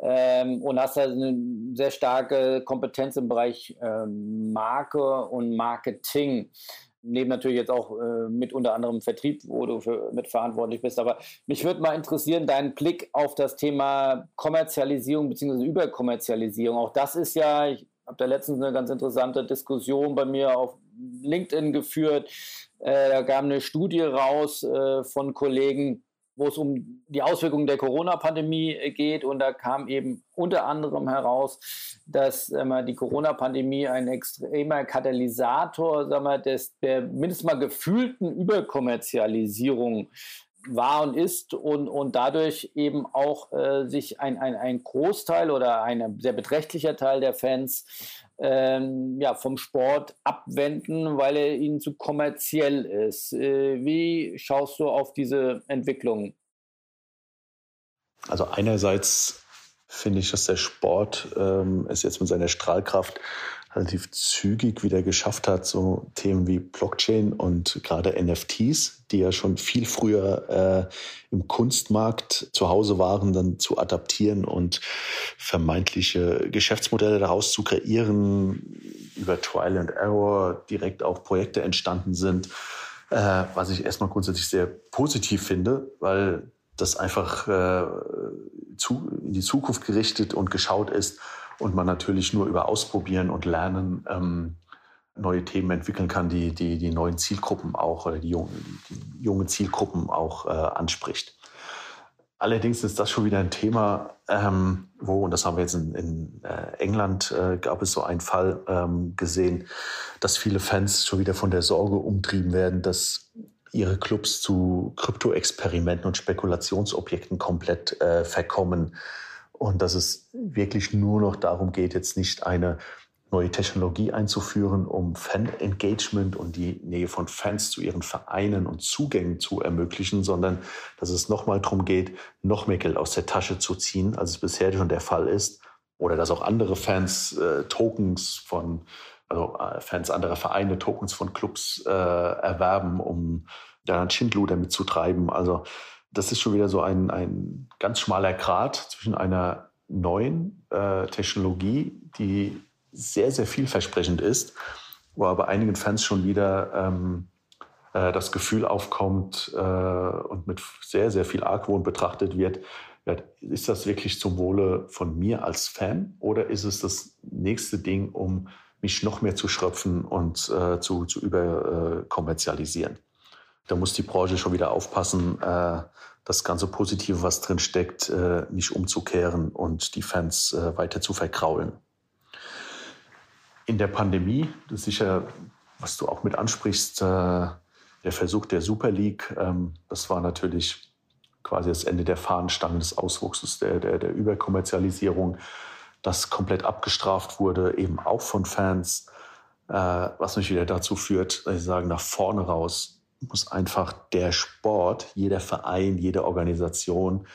ähm, und hast da eine sehr starke Kompetenz im Bereich ähm, Marke und Marketing neben natürlich jetzt auch äh, mit unter anderem Vertrieb, wo du für, mitverantwortlich bist. Aber mich würde mal interessieren, dein Blick auf das Thema Kommerzialisierung bzw. Überkommerzialisierung. Auch das ist ja, ich habe da letztens eine ganz interessante Diskussion bei mir auf LinkedIn geführt. Äh, da kam eine Studie raus äh, von Kollegen, wo es um die Auswirkungen der Corona-Pandemie äh, geht. Und da kam eben unter anderem heraus, dass äh, die Corona-Pandemie ein extremer Katalysator sagen wir, des, der mindestens mal gefühlten Überkommerzialisierung war und ist und, und dadurch eben auch äh, sich ein, ein, ein Großteil oder ein sehr beträchtlicher Teil der Fans ähm, ja, vom Sport abwenden, weil er ihnen zu kommerziell ist. Äh, wie schaust du auf diese Entwicklung? Also einerseits finde ich, dass der Sport ähm, es jetzt mit seiner Strahlkraft relativ zügig wieder geschafft hat, so Themen wie Blockchain und gerade NFTs, die ja schon viel früher äh, im Kunstmarkt zu Hause waren, dann zu adaptieren und vermeintliche Geschäftsmodelle daraus zu kreieren, über Trial and Error direkt auch Projekte entstanden sind, äh, was ich erstmal grundsätzlich sehr positiv finde, weil das einfach äh, zu, in die Zukunft gerichtet und geschaut ist und man natürlich nur über Ausprobieren und Lernen ähm, neue Themen entwickeln kann, die, die die neuen Zielgruppen auch oder die, jungen, die junge Zielgruppen auch äh, anspricht. Allerdings ist das schon wieder ein Thema, ähm, wo, und das haben wir jetzt in, in äh, England, äh, gab es so einen Fall ähm, gesehen, dass viele Fans schon wieder von der Sorge umtrieben werden, dass ihre Clubs zu Kryptoexperimenten und Spekulationsobjekten komplett äh, verkommen und dass es wirklich nur noch darum geht, jetzt nicht eine neue Technologie einzuführen, um Fan-Engagement und die Nähe von Fans zu ihren Vereinen und Zugängen zu ermöglichen, sondern dass es nochmal darum geht, noch mehr Geld aus der Tasche zu ziehen, als es bisher schon der Fall ist. Oder dass auch andere Fans äh, Tokens von, also äh, Fans anderer Vereine Tokens von Clubs äh, erwerben, um da Schindluder mitzutreiben. Also das ist schon wieder so ein, ein ganz schmaler Grat zwischen einer neuen äh, Technologie, die sehr, sehr vielversprechend ist, wo aber einigen Fans schon wieder ähm, äh, das Gefühl aufkommt äh, und mit sehr, sehr viel Argwohn betrachtet wird, ist das wirklich zum Wohle von mir als Fan oder ist es das nächste Ding, um mich noch mehr zu schröpfen und äh, zu, zu überkommerzialisieren? Da muss die Branche schon wieder aufpassen, äh, das ganze Positive, was drin steckt, äh, nicht umzukehren und die Fans äh, weiter zu verkraulen. In der Pandemie, das ist sicher, was du auch mit ansprichst, äh, der Versuch der Super League, ähm, das war natürlich quasi das Ende der Fahnenstange des Auswuchses der, der, der Überkommerzialisierung, das komplett abgestraft wurde, eben auch von Fans, was mich wieder dazu führt, dass ich sagen, nach vorne raus muss einfach der Sport, jeder Verein, jede Organisation,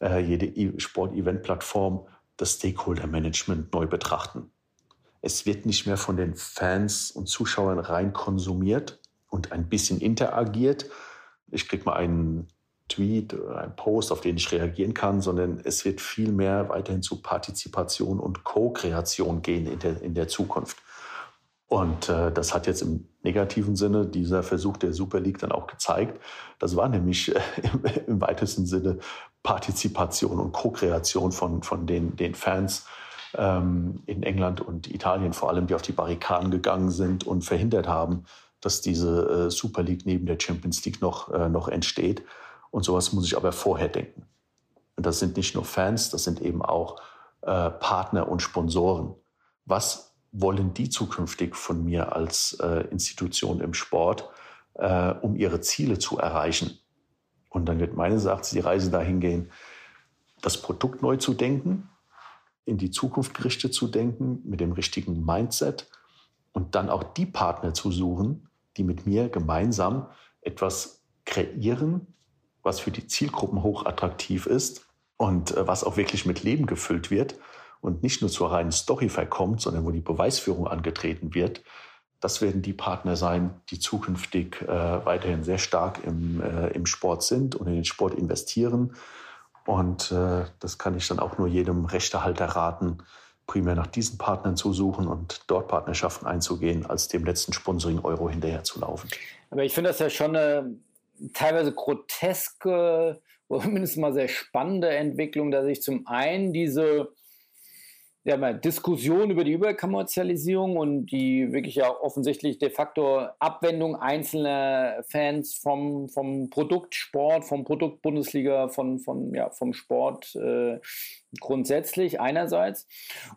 äh, jede e-, Sport-Event-Plattform das Stakeholder-Management neu betrachten. Es wird nicht mehr von den Fans und Zuschauern rein konsumiert und ein bisschen interagiert. Ich krieg mal einen Tweet oder ein Post, auf den ich reagieren kann, sondern es wird viel mehr weiterhin zu Partizipation und Co-Kreation gehen in der, in der Zukunft. Und äh, das hat jetzt im negativen Sinne dieser Versuch der Super League dann auch gezeigt. Das war nämlich äh, im, im, weitesten Sinne Partizipation und Co-Kreation von, von den, den Fans ähm, in England und Italien vor allem, die auf die Barrikaden gegangen sind und verhindert haben, dass diese äh, Super League neben der Champions League noch, äh, noch entsteht. Und sowas muss ich aber vorher denken. Und das sind nicht nur Fans, das sind eben auch äh, Partner und Sponsoren. Was wollen die zukünftig von mir als äh, Institution im Sport, äh, um ihre Ziele zu erreichen? Und dann wird meines Erachtens die Reise dahin gehen, das Produkt neu zu denken, in die Zukunft gerichtet zu denken, mit dem richtigen Mindset und dann auch die Partner zu suchen, die mit mir gemeinsam etwas kreieren, was für die Zielgruppen hochattraktiv ist und äh, was auch wirklich mit Leben gefüllt wird und nicht nur zur reinen Story verkommt, sondern wo die Beweisführung angetreten wird. Das werden die Partner sein, die zukünftig äh, weiterhin sehr stark im, äh, im Sport sind und in den Sport investieren. Und äh, das kann ich dann auch nur jedem Rechtehalter raten, primär nach diesen Partnern zu suchen und dort Partnerschaften einzugehen, als dem letzten Sponsoring-Euro hinterher zu laufen. Aber ich finde das ja schon eine teilweise groteske oder mindestens mal sehr spannende Entwicklung, dass ich zum einen diese ja, mal Diskussion über die Überkommerzialisierung und die wirklich ja offensichtlich de facto Abwendung einzelner Fans vom, vom Produkt Sport, vom Produkt Bundesliga, von, von, ja, vom Sport äh, grundsätzlich einerseits.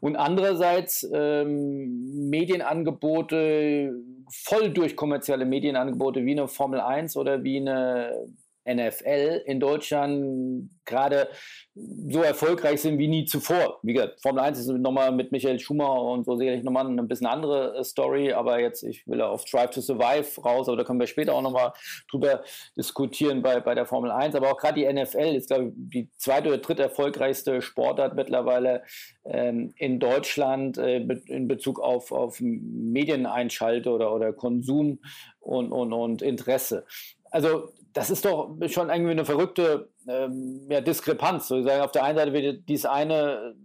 Und andererseits ähm, Medienangebote, voll durch kommerzielle Medienangebote wie eine Formel 1 oder wie eine NFL in Deutschland gerade so erfolgreich sind wie nie zuvor. Wie gesagt, Formel 1 ist nochmal mit Michael Schumacher und so sicherlich nochmal eine bisschen andere äh, Story, aber jetzt, ich will auf Drive to Survive raus, aber da können wir später auch nochmal drüber diskutieren bei, bei der Formel 1. Aber auch gerade die NFL ist, glaube ich, die zweite oder dritte erfolgreichste Sportart mittlerweile ähm, in Deutschland äh, in Bezug auf, auf Medieneinschalte oder, oder Konsum und, und, und Interesse. Also das ist doch schon irgendwie eine verrückte ähm, ja, Diskrepanz. Sozusagen. Auf der einen Seite wird dies eine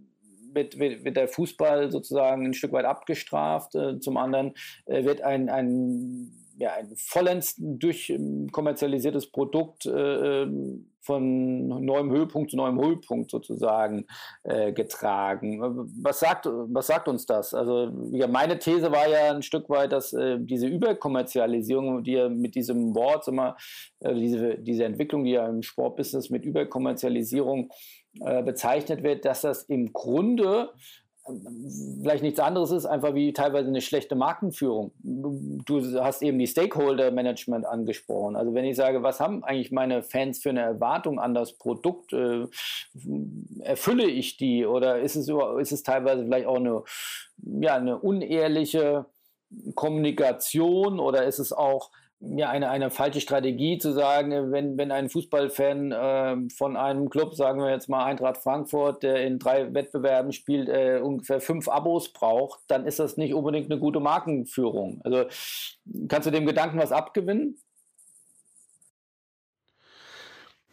wird, wird, wird, der Fußball sozusagen ein Stück weit abgestraft, äh, zum anderen äh, wird ein, ein ja, ein vollends durchkommerzialisiertes Produkt äh, ähm, von neuem Höhepunkt zu neuem Höhepunkt sozusagen äh, getragen. Was sagt, was sagt uns das? Also ja, meine These war ja ein Stück weit, dass äh, diese Überkommerzialisierung, die ja mit diesem Wort, immer, äh, diese, diese Entwicklung, die ja im Sportbusiness mit Überkommerzialisierung äh, bezeichnet wird, dass das im Grunde vielleicht nichts anderes ist, einfach wie teilweise eine schlechte Markenführung. Du hast eben die Stakeholder-Management angesprochen. Also wenn ich sage, was haben eigentlich meine Fans für eine Erwartung an das Produkt, äh, erfülle ich die oder ist es, ist es teilweise vielleicht auch eine, ja, eine unehrliche Kommunikation oder ist es auch ja, eine, eine falsche Strategie zu sagen, wenn, wenn ein Fußballfan äh, von einem Club, sagen wir jetzt mal Eintracht Frankfurt, der in drei Wettbewerben spielt, äh, ungefähr fünf Abos braucht, dann ist das nicht unbedingt eine gute Markenführung. Also kannst du dem Gedanken was abgewinnen?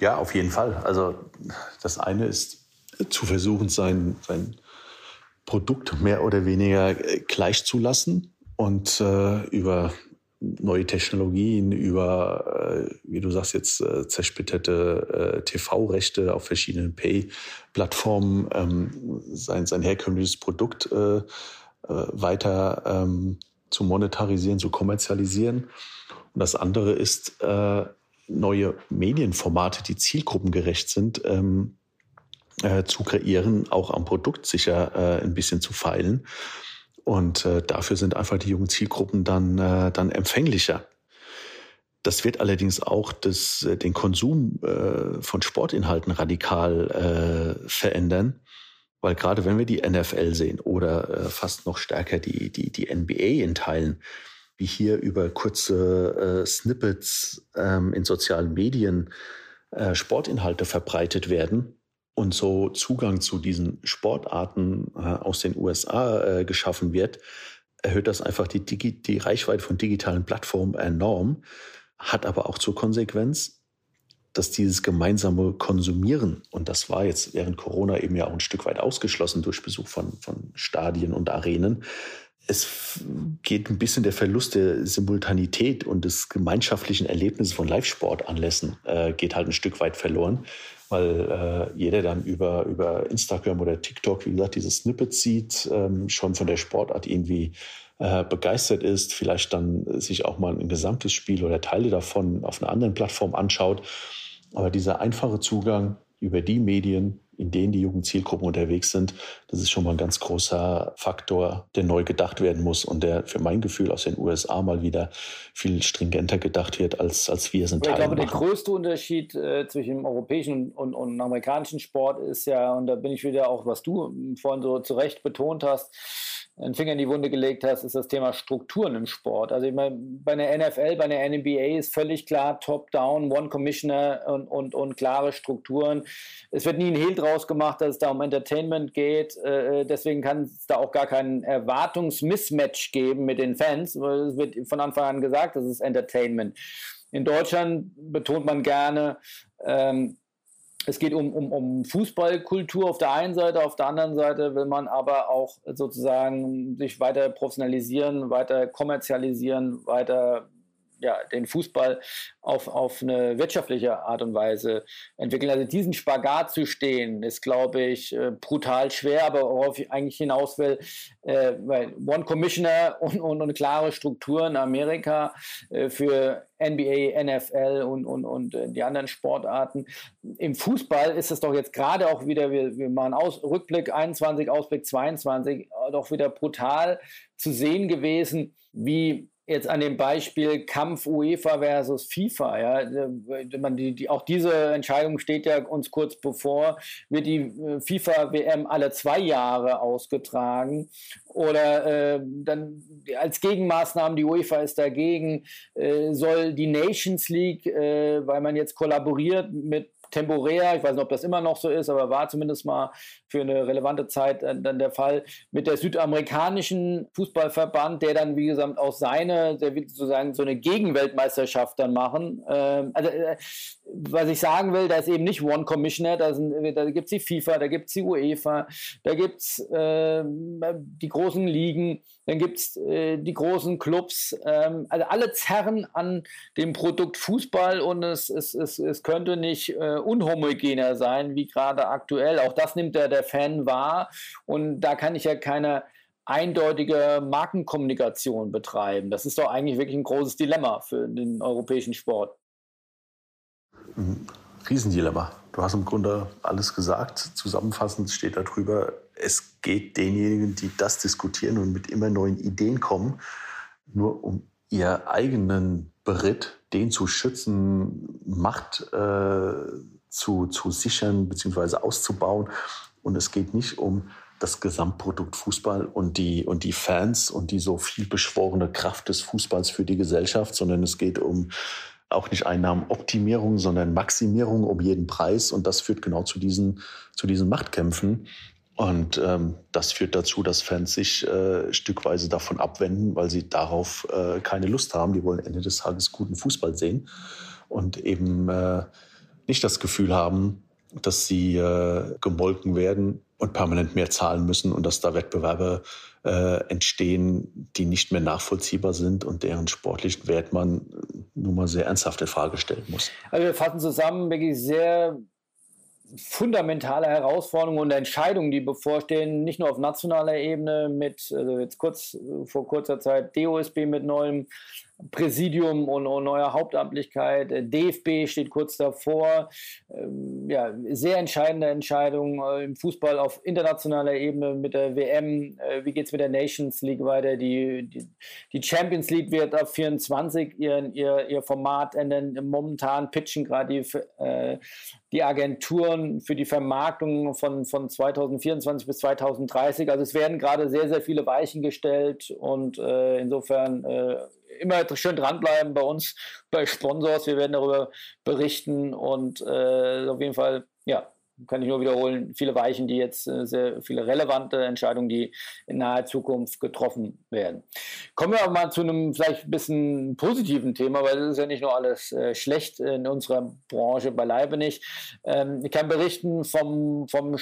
Ja, auf jeden Fall. Also das eine ist zu versuchen, sein, sein Produkt mehr oder weniger gleich zu lassen und äh, über neue Technologien, über, äh, wie du sagst jetzt, äh, zersplitterte äh, TV-Rechte auf verschiedenen Pay-Plattformen ähm, sein, sein herkömmliches Produkt äh, weiter ähm, zu monetarisieren, zu kommerzialisieren. Und das andere ist, äh, neue Medienformate, die zielgruppengerecht sind, ähm, äh, zu kreieren, auch am Produkt sicher ein bisschen zu feilen. Und äh, dafür sind einfach die jungen Zielgruppen dann, äh, dann empfänglicher. Das wird allerdings auch das, äh, den Konsum äh, von Sportinhalten radikal äh, verändern. Weil gerade wenn wir die NFL sehen oder äh, fast noch stärker die, die, die NBA in Teilen, wie hier über kurze äh, Snippets ähm, in sozialen Medien äh, Sportinhalte verbreitet werden, und so Zugang zu diesen Sportarten äh, aus den USA äh, geschaffen wird, erhöht das einfach die, Digi die Reichweite von digitalen Plattformen enorm, hat aber auch zur Konsequenz, dass dieses gemeinsame Konsumieren, und das war jetzt während Corona eben ja auch ein Stück weit ausgeschlossen durch Besuch von, von Stadien und Arenen, es geht ein bisschen der Verlust der Simultanität und des gemeinschaftlichen Erlebnisses von Live-Sportanlässen äh, geht halt ein Stück weit verloren, weil äh, jeder dann über, über Instagram oder TikTok, wie gesagt, dieses Snippet sieht, ähm, schon von der Sportart irgendwie äh, begeistert ist, vielleicht dann sich auch mal ein gesamtes Spiel oder Teile davon auf einer anderen Plattform anschaut. Aber dieser einfache Zugang über die Medien, in denen die Jugendzielgruppen unterwegs sind, das ist schon mal ein ganz großer Faktor, der neu gedacht werden muss und der für mein Gefühl aus den USA mal wieder viel stringenter gedacht wird, als, als wir sind. Ich glaube, der größte Unterschied äh, zwischen dem europäischen und, und, und amerikanischen Sport ist ja, und da bin ich wieder auch, was du vorhin so zu Recht betont hast, einen Finger in die Wunde gelegt hast, ist das Thema Strukturen im Sport. Also ich meine, bei der NFL, bei der NBA ist völlig klar Top-Down, One Commissioner und, und, und klare Strukturen. Es wird nie ein Hehl draus gemacht, dass es da um Entertainment geht. Äh, deswegen kann es da auch gar keinen Erwartungsmismatch geben mit den Fans. Es wird von Anfang an gesagt, das ist Entertainment. In Deutschland betont man gerne, ähm, es geht um, um, um Fußballkultur auf der einen Seite, auf der anderen Seite will man aber auch sozusagen sich weiter professionalisieren, weiter kommerzialisieren, weiter ja, den Fußball auf, auf eine wirtschaftliche Art und Weise entwickeln. Also diesen Spagat zu stehen, ist, glaube ich, äh, brutal schwer, aber worauf ich eigentlich hinaus will, äh, weil One Commissioner und, und, und klare Strukturen in Amerika äh, für NBA, NFL und, und, und äh, die anderen Sportarten. Im Fußball ist es doch jetzt gerade auch wieder, wir, wir machen Aus, Rückblick 21, Ausblick 22, doch wieder brutal zu sehen gewesen, wie jetzt an dem Beispiel Kampf UEFA versus FIFA, ja, äh, die, die, auch diese Entscheidung steht ja uns kurz bevor, wird die äh, FIFA-WM alle zwei Jahre ausgetragen? Oder äh, dann als Gegenmaßnahmen, die UEFA ist dagegen, äh, soll die Nations League, äh, weil man jetzt kollaboriert mit temporär, ich weiß nicht, ob das immer noch so ist, aber war zumindest mal für eine relevante Zeit dann der Fall mit der südamerikanischen Fußballverband, der dann, wie gesagt, auch seine, der will sozusagen so eine Gegenweltmeisterschaft dann machen. Ähm, also, äh, was ich sagen will, da ist eben nicht One Commissioner, da, da gibt es die FIFA, da gibt es die UEFA, da gibt es äh, die großen Ligen, dann gibt es äh, die großen Clubs, ähm, also alle zerren an dem Produkt Fußball und es, es, es, es könnte nicht äh, unhomogener sein, wie gerade aktuell. Auch das nimmt der, der Fan wahr und da kann ich ja keine eindeutige Markenkommunikation betreiben. Das ist doch eigentlich wirklich ein großes Dilemma für den europäischen Sport. Riesendilemma. Du hast im Grunde alles gesagt. Zusammenfassend steht darüber, es geht denjenigen, die das diskutieren und mit immer neuen Ideen kommen, nur um ihr eigenen Beritt, den zu schützen, Macht äh, zu, zu sichern bzw. auszubauen. Und es geht nicht um das Gesamtprodukt Fußball und die, und die Fans und die so viel beschworene Kraft des Fußballs für die Gesellschaft, sondern es geht um auch nicht Einnahmenoptimierung, sondern Maximierung um jeden Preis. Und das führt genau zu diesen, zu diesen Machtkämpfen. Und ähm, das führt dazu, dass Fans sich äh, stückweise davon abwenden, weil sie darauf äh, keine Lust haben. Die wollen Ende des Tages guten Fußball sehen und eben äh, nicht das Gefühl haben, dass sie äh, gemolken werden und permanent mehr zahlen müssen und dass da Wettbewerbe äh, entstehen, die nicht mehr nachvollziehbar sind und deren sportlichen Wert man nun mal sehr ernsthaft in Frage stellen muss. Also wir fassen zusammen wirklich sehr fundamentale Herausforderungen und Entscheidungen, die bevorstehen, nicht nur auf nationaler Ebene mit, also jetzt kurz vor kurzer Zeit DOSB mit neuem Präsidium und, und neuer Hauptamtlichkeit. Äh, DFB steht kurz davor. Ähm, ja, sehr entscheidende Entscheidung äh, im Fußball auf internationaler Ebene mit der WM. Äh, wie geht es mit der Nations League weiter? Die, die, die, Champions League wird ab 24 ihr, ihr, ihr Format ändern. Momentan pitchen gerade die, äh, die Agenturen für die Vermarktung von, von 2024 bis 2030. Also es werden gerade sehr, sehr viele Weichen gestellt und äh, insofern äh, immer schön dranbleiben bei uns, bei Sponsors. Wir werden darüber berichten und äh, auf jeden Fall, ja, kann ich nur wiederholen, viele Weichen, die jetzt äh, sehr viele relevante Entscheidungen, die in naher Zukunft getroffen werden. Kommen wir aber mal zu einem vielleicht ein bisschen positiven Thema, weil es ist ja nicht nur alles äh, schlecht in unserer Branche, beileibe nicht. Ähm, ich kann berichten vom, vom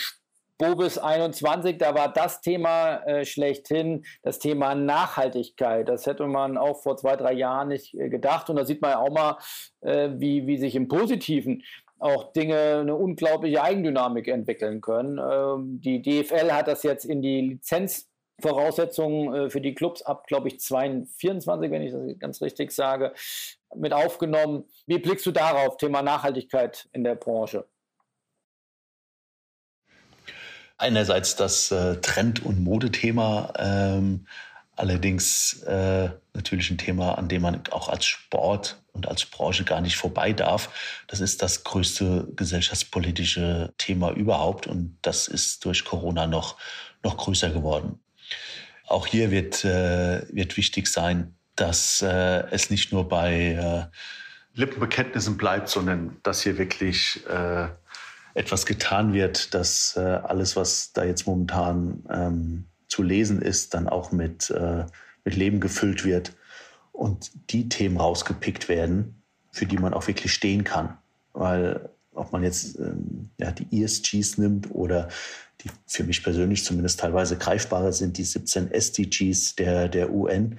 Bobis 21, da war das Thema äh, schlechthin, das Thema Nachhaltigkeit. Das hätte man auch vor zwei, drei Jahren nicht äh, gedacht. Und da sieht man ja auch mal, äh, wie, wie sich im Positiven auch Dinge eine unglaubliche Eigendynamik entwickeln können. Ähm, die DFL hat das jetzt in die Lizenzvoraussetzungen äh, für die Clubs ab, glaube ich, 2024, wenn ich das ganz richtig sage, mit aufgenommen. Wie blickst du darauf, Thema Nachhaltigkeit in der Branche? Einerseits das äh, Trend- und Modethema, ähm, allerdings äh, natürlich ein Thema, an dem man auch als Sport und als Branche gar nicht vorbei darf. Das ist das größte gesellschaftspolitische Thema überhaupt und das ist durch Corona noch, noch größer geworden. Auch hier wird, äh, wird wichtig sein, dass äh, es nicht nur bei äh, Lippenbekenntnissen bleibt, sondern dass hier wirklich äh, etwas getan wird, dass äh, alles, was da jetzt momentan ähm, zu lesen ist, dann auch mit, äh, mit Leben gefüllt wird und die Themen rausgepickt werden, für die man auch wirklich stehen kann. Weil ob man jetzt ähm, ja, die ESGs nimmt oder die für mich persönlich zumindest teilweise greifbarer sind, die 17 SDGs der, der UN,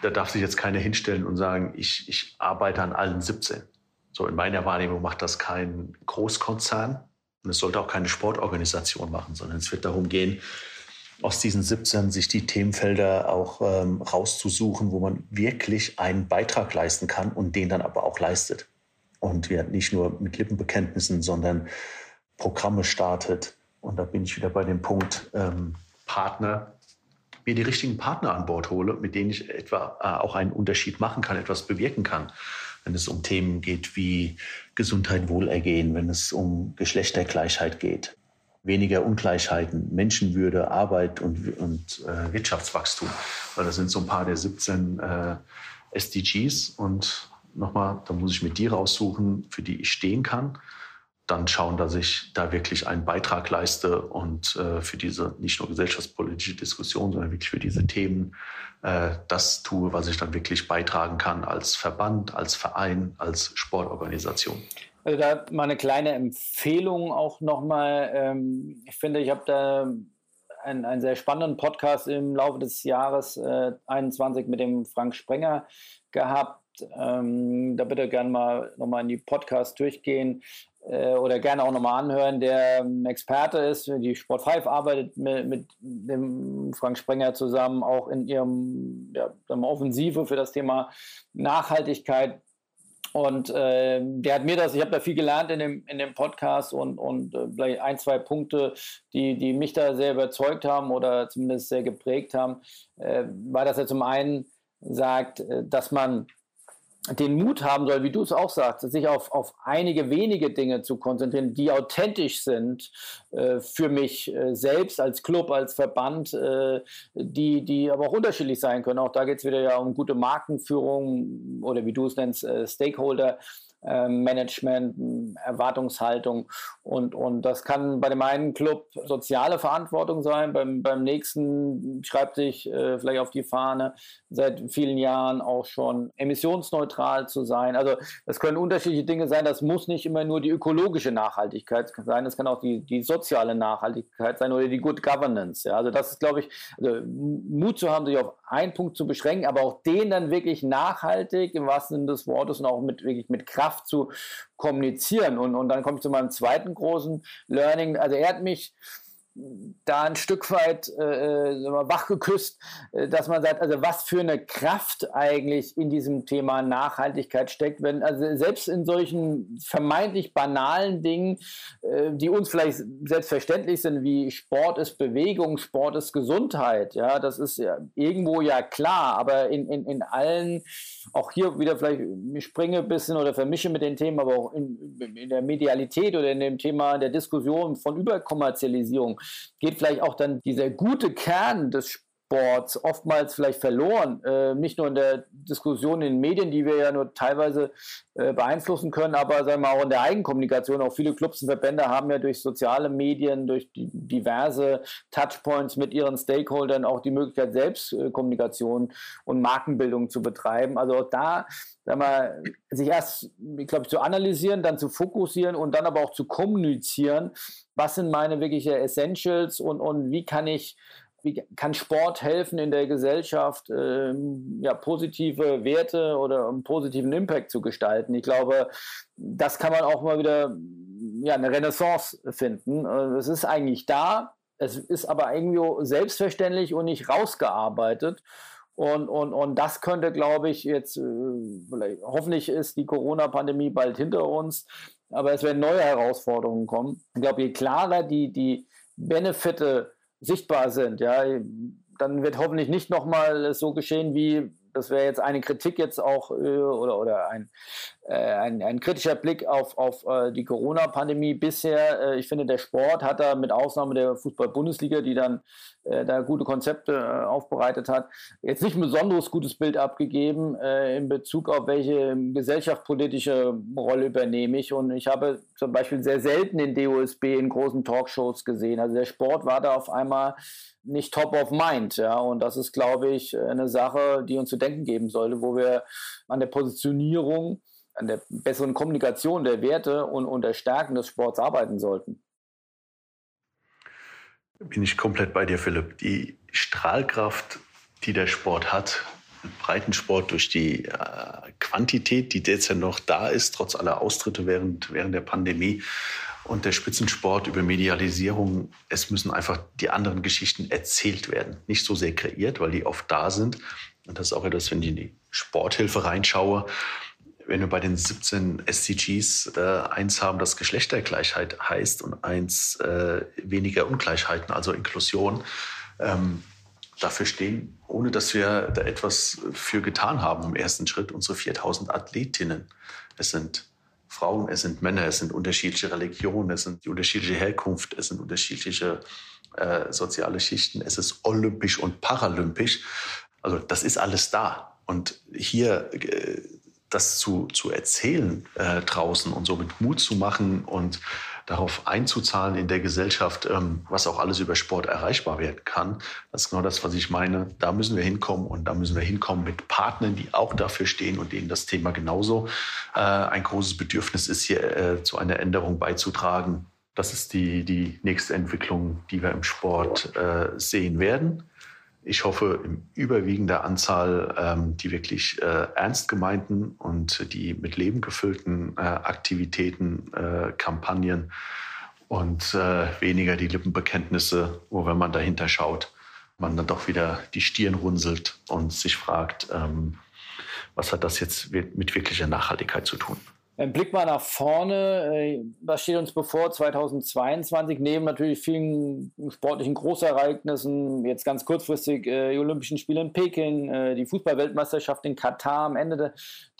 da darf sich jetzt keiner hinstellen und sagen, ich, ich arbeite an allen 17. So in meiner Wahrnehmung macht das kein Großkonzern und es sollte auch keine Sportorganisation machen, sondern es wird darum gehen, aus diesen 17 sich die Themenfelder auch ähm, rauszusuchen, wo man wirklich einen Beitrag leisten kann und den dann aber auch leistet. Und wir nicht nur mit Lippenbekenntnissen, sondern Programme startet. Und da bin ich wieder bei dem Punkt ähm, Partner, mir die richtigen Partner an Bord hole, mit denen ich etwa äh, auch einen Unterschied machen kann, etwas bewirken kann wenn es um Themen geht wie Gesundheit, Wohlergehen, wenn es um Geschlechtergleichheit geht, weniger Ungleichheiten, Menschenwürde, Arbeit und, und äh, Wirtschaftswachstum. Weil das sind so ein paar der 17 äh, SDGs. Und nochmal, da muss ich mir die raussuchen, für die ich stehen kann dann schauen, dass ich da wirklich einen Beitrag leiste und äh, für diese nicht nur gesellschaftspolitische Diskussion, sondern wirklich für diese Themen äh, das tue, was ich dann wirklich beitragen kann als Verband, als Verein, als Sportorganisation. Also da mal eine kleine Empfehlung auch nochmal. Ähm, ich finde, ich habe da einen, einen, sehr spannenden Podcast im Laufe des Jahres äh, 21 mit dem Frank Sprenger gehabt. Ähm, da bitte gerne mal nochmal in die Podcast durchgehen äh, oder gerne auch nochmal anhören, der ein Experte ist. Die Sport 5 arbeitet mit, mit dem Frank Sprenger zusammen auch in ihrem ja, Offensive für das Thema Nachhaltigkeit. Und äh, der hat mir das, ich habe da viel gelernt in dem, in dem Podcast und, und äh, vielleicht ein, zwei Punkte, die, die mich da sehr überzeugt haben oder zumindest sehr geprägt haben, äh, war, dass er zum einen sagt, äh, dass man den Mut haben soll, wie du es auch sagst, sich auf, auf einige wenige Dinge zu konzentrieren, die authentisch sind äh, für mich äh, selbst als Club, als Verband, äh, die, die aber auch unterschiedlich sein können. Auch da geht es wieder ja um gute Markenführung oder wie du es nennst, äh, Stakeholder. Ähm, Management, Erwartungshaltung und, und das kann bei dem einen Club soziale Verantwortung sein, beim, beim nächsten schreibt sich äh, vielleicht auf die Fahne seit vielen Jahren auch schon emissionsneutral zu sein. Also das können unterschiedliche Dinge sein, das muss nicht immer nur die ökologische Nachhaltigkeit sein, das kann auch die, die soziale Nachhaltigkeit sein oder die Good Governance. Ja. Also das ist, glaube ich, also Mut zu haben, sich auf einen Punkt zu beschränken, aber auch den dann wirklich nachhaltig im wahrsten Sinne des Wortes und auch mit wirklich mit Kraft Kraft zu kommunizieren. Und, und dann komme ich zu meinem zweiten großen Learning. Also er hat mich da ein Stück weit äh, äh wachgeküsst, äh, dass man sagt, also was für eine Kraft eigentlich in diesem Thema Nachhaltigkeit steckt, wenn also selbst in solchen vermeintlich banalen Dingen, äh, die uns vielleicht selbstverständlich sind, wie Sport ist Bewegung, Sport ist Gesundheit, ja, das ist ja irgendwo ja klar, aber in, in, in allen, auch hier wieder vielleicht, ich springe ein bisschen oder vermische mit den Themen, aber auch in, in der Medialität oder in dem Thema der Diskussion von Überkommerzialisierung, geht vielleicht auch dann dieser gute Kern des Sports oftmals vielleicht verloren. Äh, nicht nur in der Diskussion in den Medien, die wir ja nur teilweise äh, beeinflussen können, aber sagen wir auch in der Eigenkommunikation. Auch viele Clubs und Verbände haben ja durch soziale Medien, durch diverse Touchpoints mit ihren Stakeholdern auch die Möglichkeit, Selbstkommunikation und Markenbildung zu betreiben. Also auch da sagen wir, sich erst, ich glaube, zu analysieren, dann zu fokussieren und dann aber auch zu kommunizieren, was sind meine wirkliche Essentials und, und wie kann ich wie kann Sport helfen in der Gesellschaft, ähm, ja, positive Werte oder einen positiven Impact zu gestalten? Ich glaube, das kann man auch mal wieder ja, eine Renaissance finden. Äh, es ist eigentlich da, es ist aber irgendwie selbstverständlich und nicht rausgearbeitet. Und, und, und das könnte, glaube ich, jetzt, äh, hoffentlich ist die Corona-Pandemie bald hinter uns, aber es werden neue Herausforderungen kommen. Ich glaube, je klarer die, die Benefite sichtbar sind, ja, dann wird hoffentlich nicht nochmal so geschehen wie das wäre jetzt eine Kritik jetzt auch äh, oder, oder ein, äh, ein, ein, kritischer Blick auf, auf äh, die Corona-Pandemie bisher. Äh, ich finde, der Sport hat da mit Ausnahme der Fußball-Bundesliga, die dann äh, da gute Konzepte äh, aufbereitet hat, jetzt nicht ein besonderes gutes Bild abgegeben in Bezug auf welche gesellschaftspolitische Rolle übernehme ich. Und ich habe zum Beispiel sehr selten den DOSB in großen Talkshows gesehen. Also der Sport war da auf einmal nicht top of mind. Ja? Und das ist, glaube ich, eine Sache, die uns zu denken geben sollte, wo wir an der Positionierung, an der besseren Kommunikation der Werte und, und der Stärken des Sports arbeiten sollten. Bin ich komplett bei dir, Philipp. Die Strahlkraft, die der Sport hat, Breitensport durch die äh, Quantität, die derzeit noch da ist, trotz aller Austritte während, während der Pandemie, und der Spitzensport über Medialisierung, es müssen einfach die anderen Geschichten erzählt werden. Nicht so sehr kreiert, weil die oft da sind. Und das ist auch etwas, wenn ich in die Sporthilfe reinschaue. Wenn wir bei den 17 SCGs äh, eins haben, das Geschlechtergleichheit heißt und eins äh, weniger Ungleichheiten, also Inklusion, ähm, dafür stehen, ohne dass wir da etwas für getan haben im ersten Schritt, unsere 4000 Athletinnen. Es sind Frauen, es sind Männer, es sind unterschiedliche Religionen, es sind die unterschiedliche Herkunft, es sind unterschiedliche äh, soziale Schichten, es ist olympisch und paralympisch. Also das ist alles da. Und hier äh, das zu, zu erzählen äh, draußen und so mit Mut zu machen und darauf einzuzahlen in der Gesellschaft, ähm, was auch alles über Sport erreichbar werden kann. Das ist genau das, was ich meine. Da müssen wir hinkommen und da müssen wir hinkommen mit Partnern, die auch dafür stehen und denen das Thema genauso äh, ein großes Bedürfnis ist, hier äh, zu einer Änderung beizutragen. Das ist die, die nächste Entwicklung, die wir im Sport äh, sehen werden ich hoffe, in überwiegender Anzahl ähm, die wirklich äh, ernst gemeinten und die mit Leben gefüllten äh, Aktivitäten, äh, Kampagnen und äh, weniger die Lippenbekenntnisse, wo, wenn man dahinter schaut, man dann doch wieder die Stirn runzelt und sich fragt, ähm, was hat das jetzt mit wirklicher Nachhaltigkeit zu tun? Ein Blick mal nach vorne. Äh, was steht uns bevor 2022? Neben natürlich vielen sportlichen Großereignissen, jetzt ganz kurzfristig äh, die Olympischen Spiele in Peking, äh, die Fußballweltmeisterschaft in Katar am Ende de,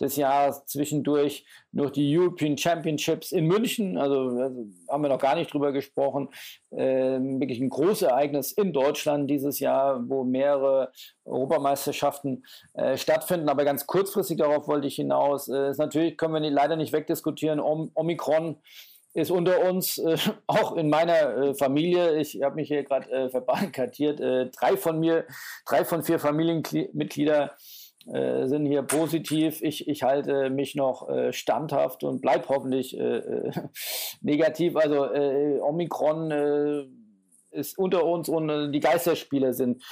des Jahres, zwischendurch noch die European Championships in München. Also, also haben wir noch gar nicht drüber gesprochen. Ähm, wirklich ein großes Ereignis in Deutschland dieses Jahr, wo mehrere Europameisterschaften äh, stattfinden. Aber ganz kurzfristig darauf wollte ich hinaus. Äh, ist natürlich können wir leider nicht wegdiskutieren. Om Omikron ist unter uns, äh, auch in meiner äh, Familie, ich habe mich hier gerade äh, verbarrikadiert, äh, drei von mir, drei von vier Familienmitglieder äh, sind hier positiv. Ich, ich halte mich noch äh, standhaft und bleibe hoffentlich negativ. Also Omikron ist unter uns und die Geisterspiele sind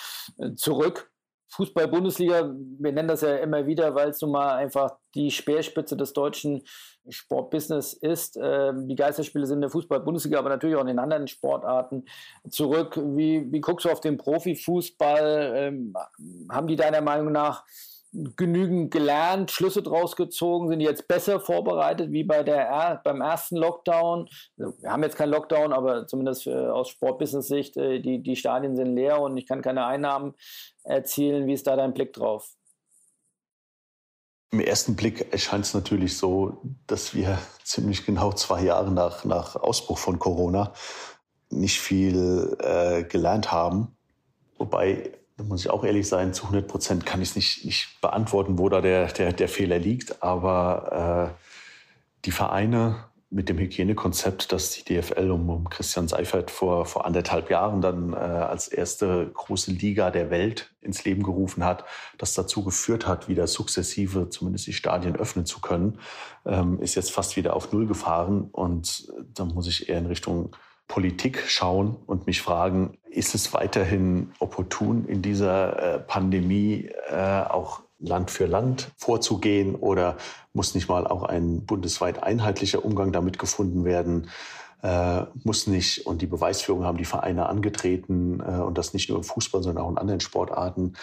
zurück. Fußball-Bundesliga, wir nennen das ja immer wieder, weil es nun mal einfach die Speerspitze des deutschen Sportbusiness ist. Ähm, die Geisterspiele sind in der Fußball-Bundesliga, aber natürlich auch in den anderen Sportarten zurück. Wie, wie guckst du auf den Profifußball? Ähm, haben die deiner Meinung nach genügend gelernt, Schlüsse draus gezogen, sind jetzt besser vorbereitet wie bei der, beim ersten Lockdown. Also wir haben jetzt keinen Lockdown, aber zumindest äh, aus Sportbusiness-Sicht, äh, die, die Stadien sind leer und ich kann keine Einnahmen erzielen. Wie ist da dein Blick drauf? Im ersten Blick erscheint es natürlich so, dass wir ziemlich genau zwei Jahre nach, nach Ausbruch von Corona nicht viel äh, gelernt haben. Wobei Da muss ich auch ehrlich sein, zu 100 Prozent kann ich es nicht, nicht beantworten, wo da der, der, der Fehler liegt. Aber äh, die Vereine mit dem Hygienekonzept, das die DFL um, um Christian Seifert vor, vor anderthalb Jahren dann äh, als erste große Liga der Welt ins Leben gerufen hat, das dazu geführt hat, wieder sukzessive zumindest die Stadien öffnen zu können, ähm, ist jetzt fast wieder auf Null gefahren. Und da muss ich eher in Richtung Politik schauen und mich fragen, ist es weiterhin opportun in dieser äh, Pandemie äh, auch Land für Land vorzugehen? Oder muss nicht mal auch ein bundesweit einheitlicher Umgang damit gefunden werden? Äh, muss nicht, und die Beweisführung haben die Vereine angetreten äh, und das nicht nur im Fußball, sondern auch in anderen Sportarten,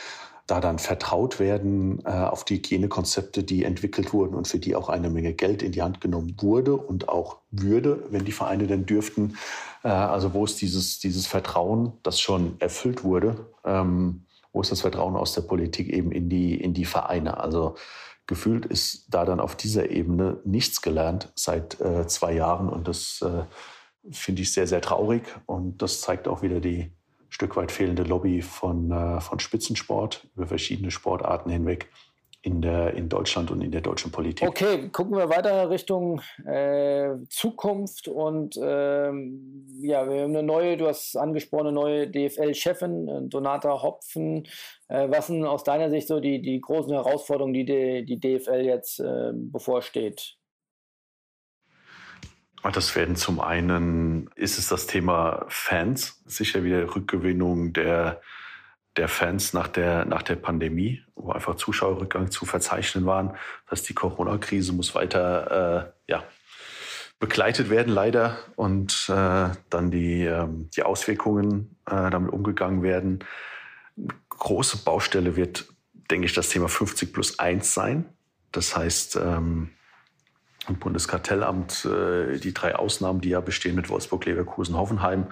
da dann vertraut werden äh, auf die Hygienekonzepte, die entwickelt wurden und für die auch eine Menge Geld in die Hand genommen wurde und auch würde, wenn die Vereine denn dürften. Äh, also wo ist dieses, dieses Vertrauen, das schon erfüllt wurde? Ähm, wo ist das Vertrauen aus der Politik eben in die, in die Vereine? Also gefühlt ist da dann auf dieser Ebene nichts gelernt seit äh, zwei Jahren und das äh, finde ich sehr, sehr traurig und das zeigt auch wieder die Stück weit fehlende Lobby von, äh, von Spitzensport über verschiedene Sportarten hinweg in, der, in Deutschland und in der deutschen Politik. Okay, gucken wir weiter Richtung äh, Zukunft und ähm, ja, wir haben eine neue, du hast angesprochen, eine neue DFL-Chefin, äh, Donata Hopfen. Äh, was sind aus deiner Sicht so die, die großen Herausforderungen, die die, die DFL jetzt äh, bevorsteht? Das werden zum einen, ist es das Thema Fans, sicher wieder Rückgewinnung der der Fans nach der, nach der Pandemie, wo einfach Zuschauerrückgang zu verzeichnen waren. Das heißt, die Corona-Krise muss weiter äh, ja, begleitet werden, leider. Und äh, dann die, äh, die Auswirkungen äh, damit umgegangen werden. Große Baustelle wird, denke ich, das Thema 50 plus 1 sein. Das heißt, ähm, im Bundeskartellamt äh, die drei Ausnahmen, die ja bestehen mit Wolfsburg, Leverkusen, Hoffenheim,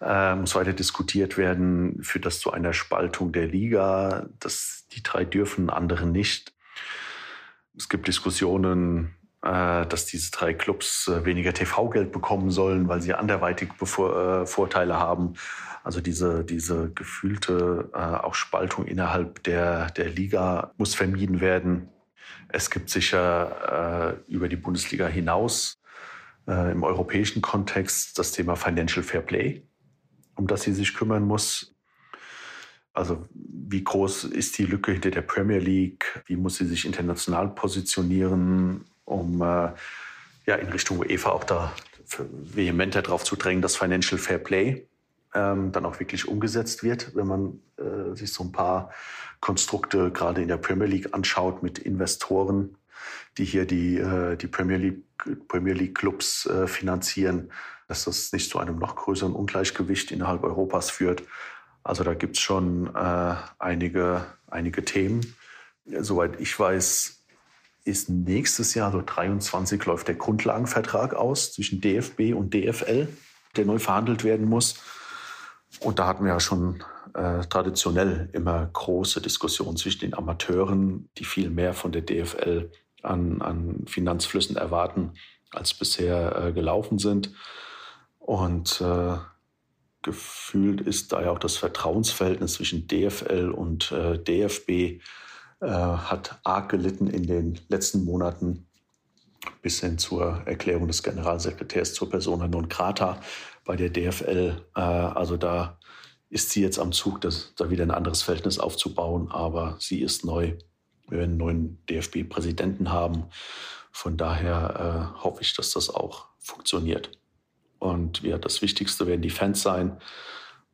äh, muss weiter diskutiert werden. Führt das zu einer Spaltung der Liga? Das, die drei dürfen, andere nicht. Es gibt Diskussionen, äh, dass diese drei Clubs äh, weniger TV-Geld bekommen sollen, weil sie anderweitig Bevor, äh, Vorteile haben. Also diese, diese gefühlte äh, auch Spaltung innerhalb der, der Liga muss vermieden werden. Es gibt sicher äh, über die Bundesliga hinaus äh, im europäischen Kontext das Thema Financial Fair Play um das sie sich kümmern muss. Also wie groß ist die Lücke hinter der Premier League? Wie muss sie sich international positionieren, um äh, ja, in Richtung UEFA auch da vehementer darauf zu drängen, dass Financial Fair Play ähm, dann auch wirklich umgesetzt wird, wenn man äh, sich so ein paar Konstrukte gerade in der Premier League anschaut mit Investoren, die hier die, äh, die Premier League, Premier League Clubs äh, finanzieren dass das nicht zu einem noch größeren Ungleichgewicht innerhalb Europas führt. Also da gibt es schon äh, einige, einige Themen. Soweit ich weiß, ist nächstes Jahr, so 23, läuft der Grundlagenvertrag aus zwischen DFB und DFL, der neu verhandelt werden muss. Und da hatten wir ja schon äh, traditionell immer große Diskussionen zwischen den Amateuren, die viel mehr von der DFL an, an Finanzflüssen erwarten, als bisher äh, gelaufen sind. Und äh, gefühlt ist da ja auch das Vertrauensverhältnis zwischen DFL und äh, DFB äh, hat arg gelitten in den letzten Monaten bis hin zur Erklärung des Generalsekretärs zur Persona non grata bei der DFL. Äh, also da ist sie jetzt am Zug, das, da wieder ein anderes Verhältnis aufzubauen, aber sie ist neu. Wir werden einen neuen DFB-Präsidenten haben. Von daher äh, hoffe ich, dass das auch funktioniert. Und ja, das Wichtigste werden die Fans sein.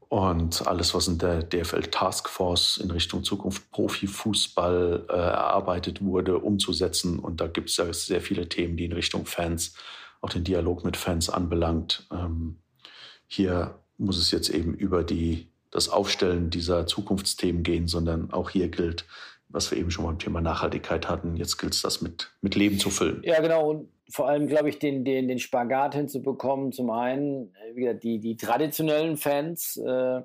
Und alles, was in der DFL Taskforce in Richtung Zukunft Profifußball äh, erarbeitet wurde, umzusetzen. Und da gibt es ja sehr viele Themen, die in Richtung Fans, auch den Dialog mit Fans anbelangt. Ähm, hier muss es jetzt eben über die, das Aufstellen dieser Zukunftsthemen gehen, sondern auch hier gilt, was wir eben schon beim Thema Nachhaltigkeit hatten. Jetzt gilt es, das mit, mit Leben zu füllen. Ja, genau. Und vor allem, glaube ich, den, den, den Spagat hinzubekommen. Zum einen, äh, wie gesagt, die, die traditionellen Fans, äh,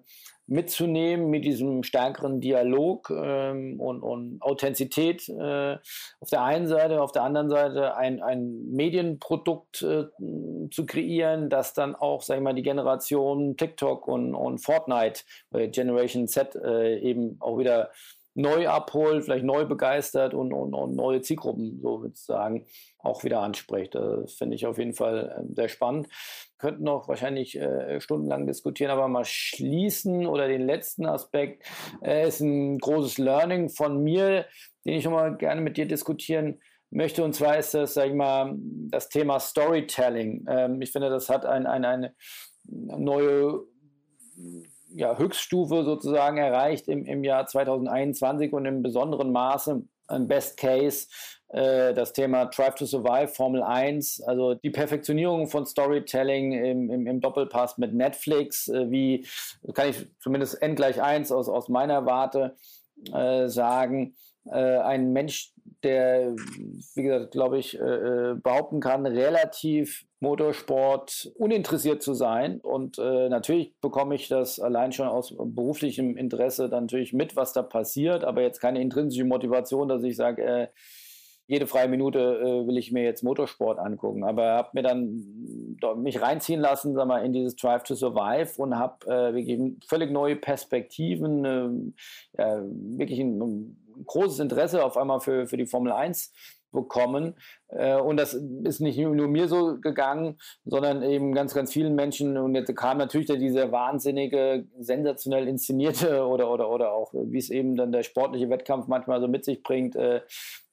mitzunehmen mit diesem stärkeren Dialog ähm, und, und Authentizität äh, auf der einen Seite, auf der anderen Seite ein, ein Medienprodukt äh, zu kreieren, das dann auch, sag ich mal, die Generation TikTok und, und Fortnite, äh, Generation Z äh, eben auch wieder neu abholt, vielleicht neu begeistert und, und, und neue Zielgruppen, so würde ich sagen, auch wieder anspricht. Das finde ich auf jeden Fall ähm, sehr spannend. Könnten noch wahrscheinlich äh, stundenlang diskutieren, aber mal schließen oder den letzten Aspekt äh, ist ein großes Learning von mir, den ich nochmal gerne mit dir diskutieren möchte. Und zwar ist das, sag ich mal, das Thema Storytelling. Ähm, ich finde, das hat ein, ein, eine neue ja, Höchststufe sozusagen erreicht im, im Jahr 2021 und im besonderen Maße im Best Case äh, das Thema Drive to Survive, Formel 1, also die Perfektionierung von Storytelling im, im, im Doppelpass mit Netflix, äh, wie kann ich zumindest N gleich 1 aus, aus meiner Warte äh, sagen, äh, ein Mensch, der, wie gesagt, glaube ich, äh, äh, behaupten kann, relativ Motorsport uninteressiert zu sein. Und äh, natürlich bekomme ich das allein schon aus beruflichem Interesse dann natürlich mit, was da passiert, aber jetzt keine intrinsische Motivation, dass ich sage, äh, jede freie Minute äh, will ich mir jetzt Motorsport angucken. Aber habe mir dann mich reinziehen lassen, sag mal, in dieses Drive to Survive und habe äh, wirklich völlig neue Perspektiven, äh, ja, wirklich ein, ein, großes Interesse auf einmal für, für die Formel 1 bekommen. Äh, und das ist nicht nur mir so gegangen, sondern eben ganz, ganz vielen Menschen. Und jetzt kam natürlich diese wahnsinnige, sensationell inszenierte oder, oder, oder auch, wie es eben dann der sportliche Wettkampf manchmal so mit sich bringt, äh,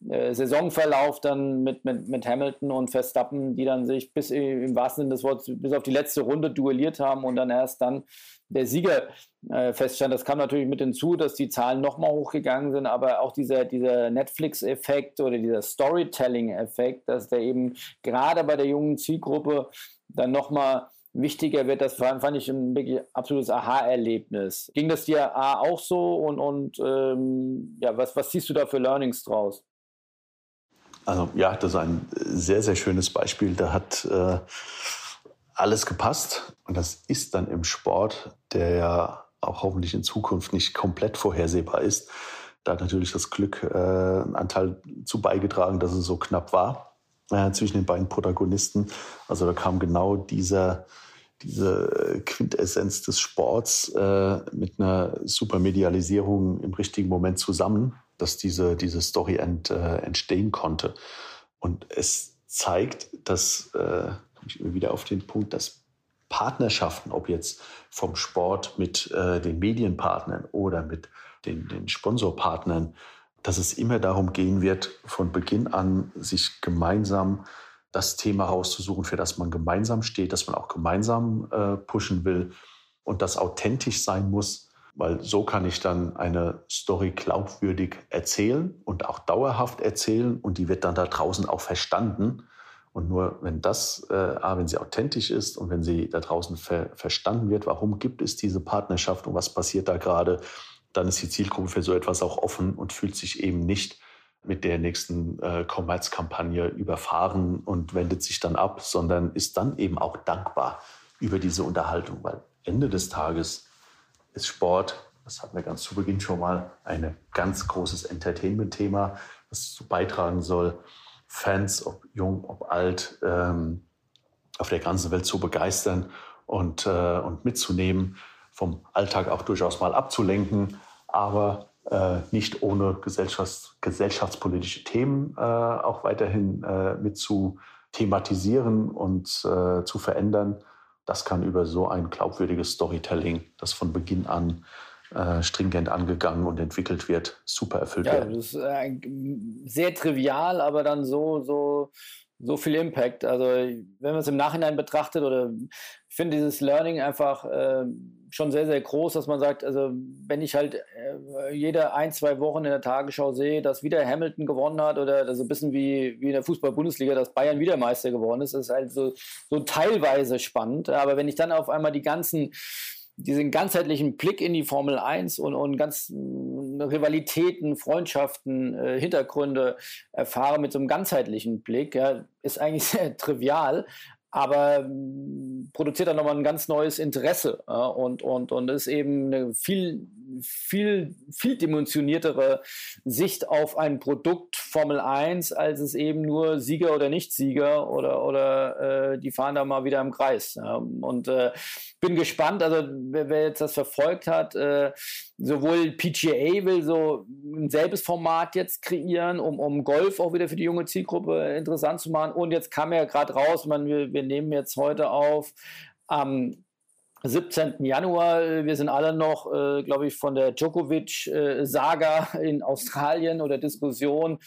äh, Saisonverlauf dann mit, mit, mit Hamilton und Verstappen, die dann sich bis im wahrsten Sinne des Wortes bis auf die letzte Runde duelliert haben und dann erst dann der Sieger äh, feststand. Das kam natürlich mit hinzu, dass die Zahlen nochmal hochgegangen sind, aber auch dieser, dieser Netflix-Effekt oder dieser Storytelling-Effekt, dass der eben gerade bei der jungen Zielgruppe dann nochmal wichtiger wird, das fand ich ein wirklich absolutes Aha-Erlebnis. Ging das dir auch so und, und ähm, ja, was, was siehst du da für Learnings draus? Also ja, das ist ein sehr, sehr schönes Beispiel. Da hat äh, alles gepasst. Und das ist dann im Sport, der ja auch hoffentlich in Zukunft nicht komplett vorhersehbar ist. Da hat natürlich das Glück äh, einen Anteil zu beigetragen, dass es so knapp war äh, zwischen den beiden Protagonisten. Also da kam genau dieser, diese Quintessenz des Sports äh, mit einer super Medialisierung im richtigen Moment zusammen, dass diese, diese Story ent, äh, entstehen konnte. Und es zeigt, dass äh, ich immer wieder auf den Punkt, dass Partnerschaften, ob jetzt vom Sport mit äh, den Medienpartnern oder mit den, den Sponsorpartnern, dass es immer darum gehen wird, von Beginn an sich gemeinsam das Thema rauszusuchen, für das man gemeinsam steht, das man auch gemeinsam äh, pushen will und das authentisch sein muss, weil so kann ich dann eine Story glaubwürdig erzählen und auch dauerhaft erzählen und die wird dann da draußen auch verstanden. Und nur wenn das, äh, wenn sie authentisch ist und wenn sie da draußen ver verstanden wird, warum gibt es diese Partnerschaft und was passiert da gerade, dann ist die Zielgruppe für so etwas auch offen und fühlt sich eben nicht mit der nächsten äh, Kommerzkampagne überfahren und wendet sich dann ab, sondern ist dann eben auch dankbar über diese Unterhaltung, weil Ende des Tages ist Sport, das hatten wir ganz zu Beginn schon mal, ein ganz großes Entertainment-Thema, das dazu beitragen soll, Fans, ob jung, ob alt, ähm, auf der ganzen Welt zu begeistern und, äh, und mitzunehmen, vom Alltag auch durchaus mal abzulenken, aber äh, nicht ohne gesellschafts-, gesellschaftspolitische Themen äh, auch weiterhin äh, mit zu thematisieren und äh, zu verändern. Das kann über so ein glaubwürdiges Storytelling, das von Beginn an äh, stringent angegangen und entwickelt wird, super erfüllt ja, werden. Das ist äh, sehr trivial, aber dann so, so, so viel Impact. Also wenn man es im Nachhinein betrachtet oder ich finde dieses Learning einfach äh, schon sehr, sehr groß, dass man sagt, also wenn ich halt äh, jede ein, zwei Wochen in der Tagesschau sehe, dass wieder Hamilton gewonnen hat oder also ein bisschen wie, wie in der Fußball-Bundesliga, dass Bayern wieder Meister geworden ist, ist halt so, so teilweise spannend. Aber wenn ich dann auf einmal die ganzen diesen ganzheitlichen Blick in die Formel 1 und, und ganz äh, Rivalitäten, Freundschaften, äh, Hintergründe erfahre mit so einem ganzheitlichen Blick, ja, ist eigentlich sehr trivial. Aber hm, produziert dann nochmal ein ganz neues Interesse ja, und, und, und ist eben eine viel, viel, viel dimensioniertere Sicht auf ein Produkt Formel 1, als es eben nur Sieger oder Nicht-Sieger oder, oder äh, die fahren da mal wieder im Kreis. Ja. Und äh, bin gespannt, also wer, wer, jetzt das verfolgt hat, äh, sowohl PGA will so ein selbes Format jetzt kreieren, um, um Golf auch wieder für die junge Zielgruppe interessant zu machen. Und jetzt kam ja gerade raus, man, wir, wir nehmen jetzt heute auf am 17. Januar. Wir sind alle noch, äh, glaube ich, von der Djokovic-Saga äh, in Australien oder Diskussion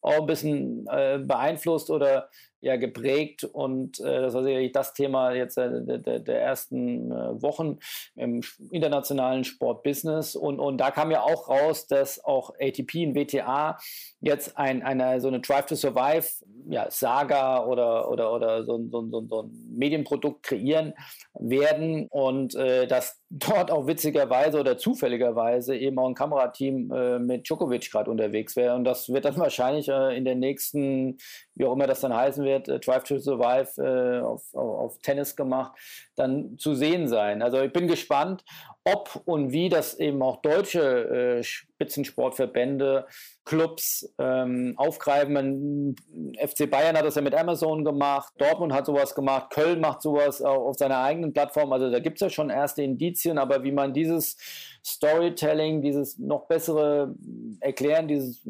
auch ein bisschen äh, beeinflusst oder ja geprägt und äh, das war sicherlich das Thema jetzt äh, der, der, ersten äh, Wochen im internationalen Sportbusiness. Und, und da kam ja auch raus, dass auch ATP und WTA jetzt ein, eine, so eine Drive to Survive ja, Saga oder, oder, oder so, so, so, so ein Medienprodukt kreieren werden. Und äh, dass dort auch witzigerweise oder zufälligerweise eben auch ein Kamerateam äh, mit Djokovic gerade unterwegs wäre und das wird dann wahrscheinlich äh, in den nächsten, wie auch immer das dann heißen wird, äh, Drive to Survive äh, auf, auf, auf Tennis gemacht, dann zu sehen sein. Also ich bin gespannt, ob und wie das eben auch deutsche äh, Spitzensportverbände, Clubs ähm, aufgreifen. FC Bayern hat das ja mit Amazon gemacht, Dortmund hat sowas gemacht, Köln macht sowas auf, auf seiner eigenen Plattform. Also da gibt es ja schon erste Indizien, aber wie man dieses Storytelling, dieses noch bessere Erklären dieses,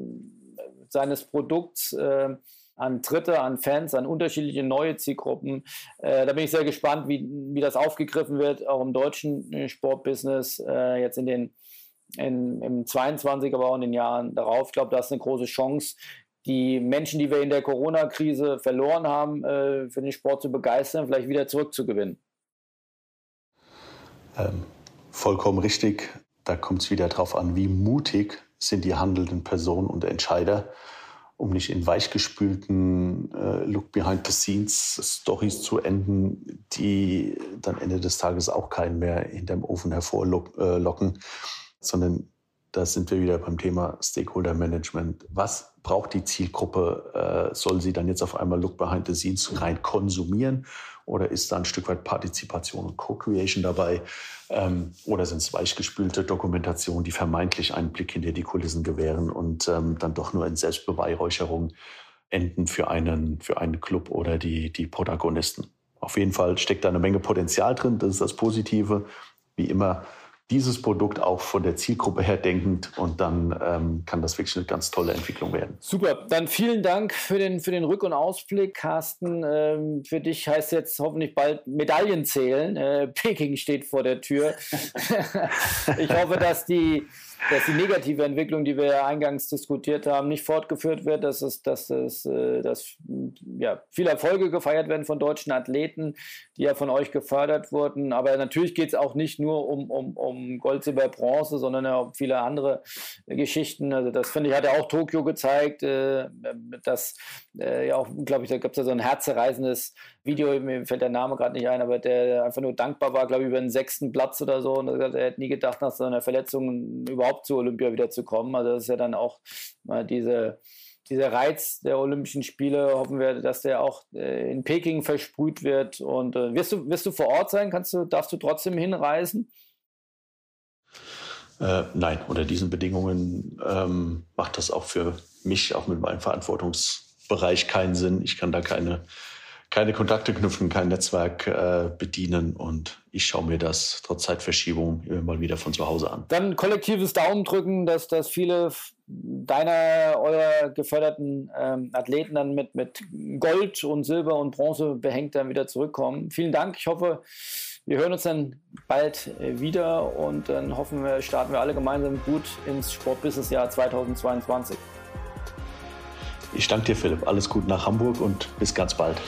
seines Produkts äh, an Dritte, an Fans, an unterschiedliche neue Zielgruppen. Äh, da bin ich sehr gespannt, wie, wie das aufgegriffen wird, auch im deutschen äh, Sportbusiness, äh, jetzt in den in, im 22, aber auch in den Jahren darauf. Ich glaube, das ist eine große Chance, die Menschen, die wir in der Corona-Krise verloren haben, äh, für den Sport zu begeistern, vielleicht wieder zurückzugewinnen. Ähm, vollkommen richtig. Da kommt es wieder darauf an, wie mutig sind die handelnden Personen und Entscheider um nicht in weichgespülten äh, Look-Behind-the-Scenes-Stories zu enden, die dann Ende des Tages auch keinen mehr hinterm Ofen hervorlocken, äh, sondern da sind wir wieder beim Thema Stakeholder Management. Was braucht die Zielgruppe? Äh, soll sie dann jetzt auf einmal Look Behind the Scenes rein konsumieren? Oder ist da ein Stück weit Partizipation und Co-Creation dabei? Ähm, oder sind es weichgespülte Dokumentationen, die vermeintlich einen Blick hinter die Kulissen gewähren und ähm, dann doch nur in Selbstbeweihräucherung enden für einen, für einen Club oder die, die Protagonisten? Auf jeden Fall steckt da eine Menge Potenzial drin. Das ist das Positive. Wie immer dieses Produkt auch von der Zielgruppe her denkend und dann ähm, kann das wirklich eine ganz tolle Entwicklung werden. Super, dann vielen Dank für den, für den Rück- und Ausblick, Carsten. Ähm, für dich heißt jetzt hoffentlich bald Medaillen zählen. Äh, Peking steht vor der Tür. ich hoffe, dass die dass die negative Entwicklung, die wir eingangs diskutiert haben, nicht fortgeführt wird, dass es, dass es, äh, dass ja, viele Erfolge gefeiert werden von deutschen Athleten, die ja von euch gefördert wurden. Aber natürlich geht es auch nicht nur um, um, um Gold, Silber, Bronze, sondern auch um viele andere Geschichten. Also das finde ich, hat ja auch Tokio gezeigt, äh, dass äh, ja auch, glaube ich, da gab es ja so ein herzerreißendes Video, mir fällt der Name gerade nicht ein, aber der einfach nur dankbar war, glaube ich, über den sechsten Platz oder so. Und er hätte nie gedacht, nach so einer Verletzung überhaupt zu Olympia wieder zu kommen. Also das ist ja dann auch mal diese, dieser Reiz der Olympischen Spiele. Hoffen wir, dass der auch äh, in Peking versprüht wird. Und äh, wirst, du, wirst du vor Ort sein? Kannst du, darfst du trotzdem hinreisen? Äh, nein, unter diesen Bedingungen ähm, macht das auch für mich, auch mit meinem Verantwortungsbereich keinen Sinn. Ich kann da keine keine Kontakte knüpfen, kein Netzwerk äh, bedienen und ich schaue mir das trotz Zeitverschiebung immer mal wieder von zu Hause an. Dann kollektives Daumen drücken, dass, dass viele deiner, eurer geförderten ähm, Athleten dann mit, mit Gold und Silber und Bronze behängt dann wieder zurückkommen. Vielen Dank. Ich hoffe, wir hören uns dann bald äh, wieder und dann hoffen wir, starten wir alle gemeinsam gut ins Sportbusiness-Jahr 2022. Ich danke dir, Philipp. Alles gut nach Hamburg und bis ganz bald.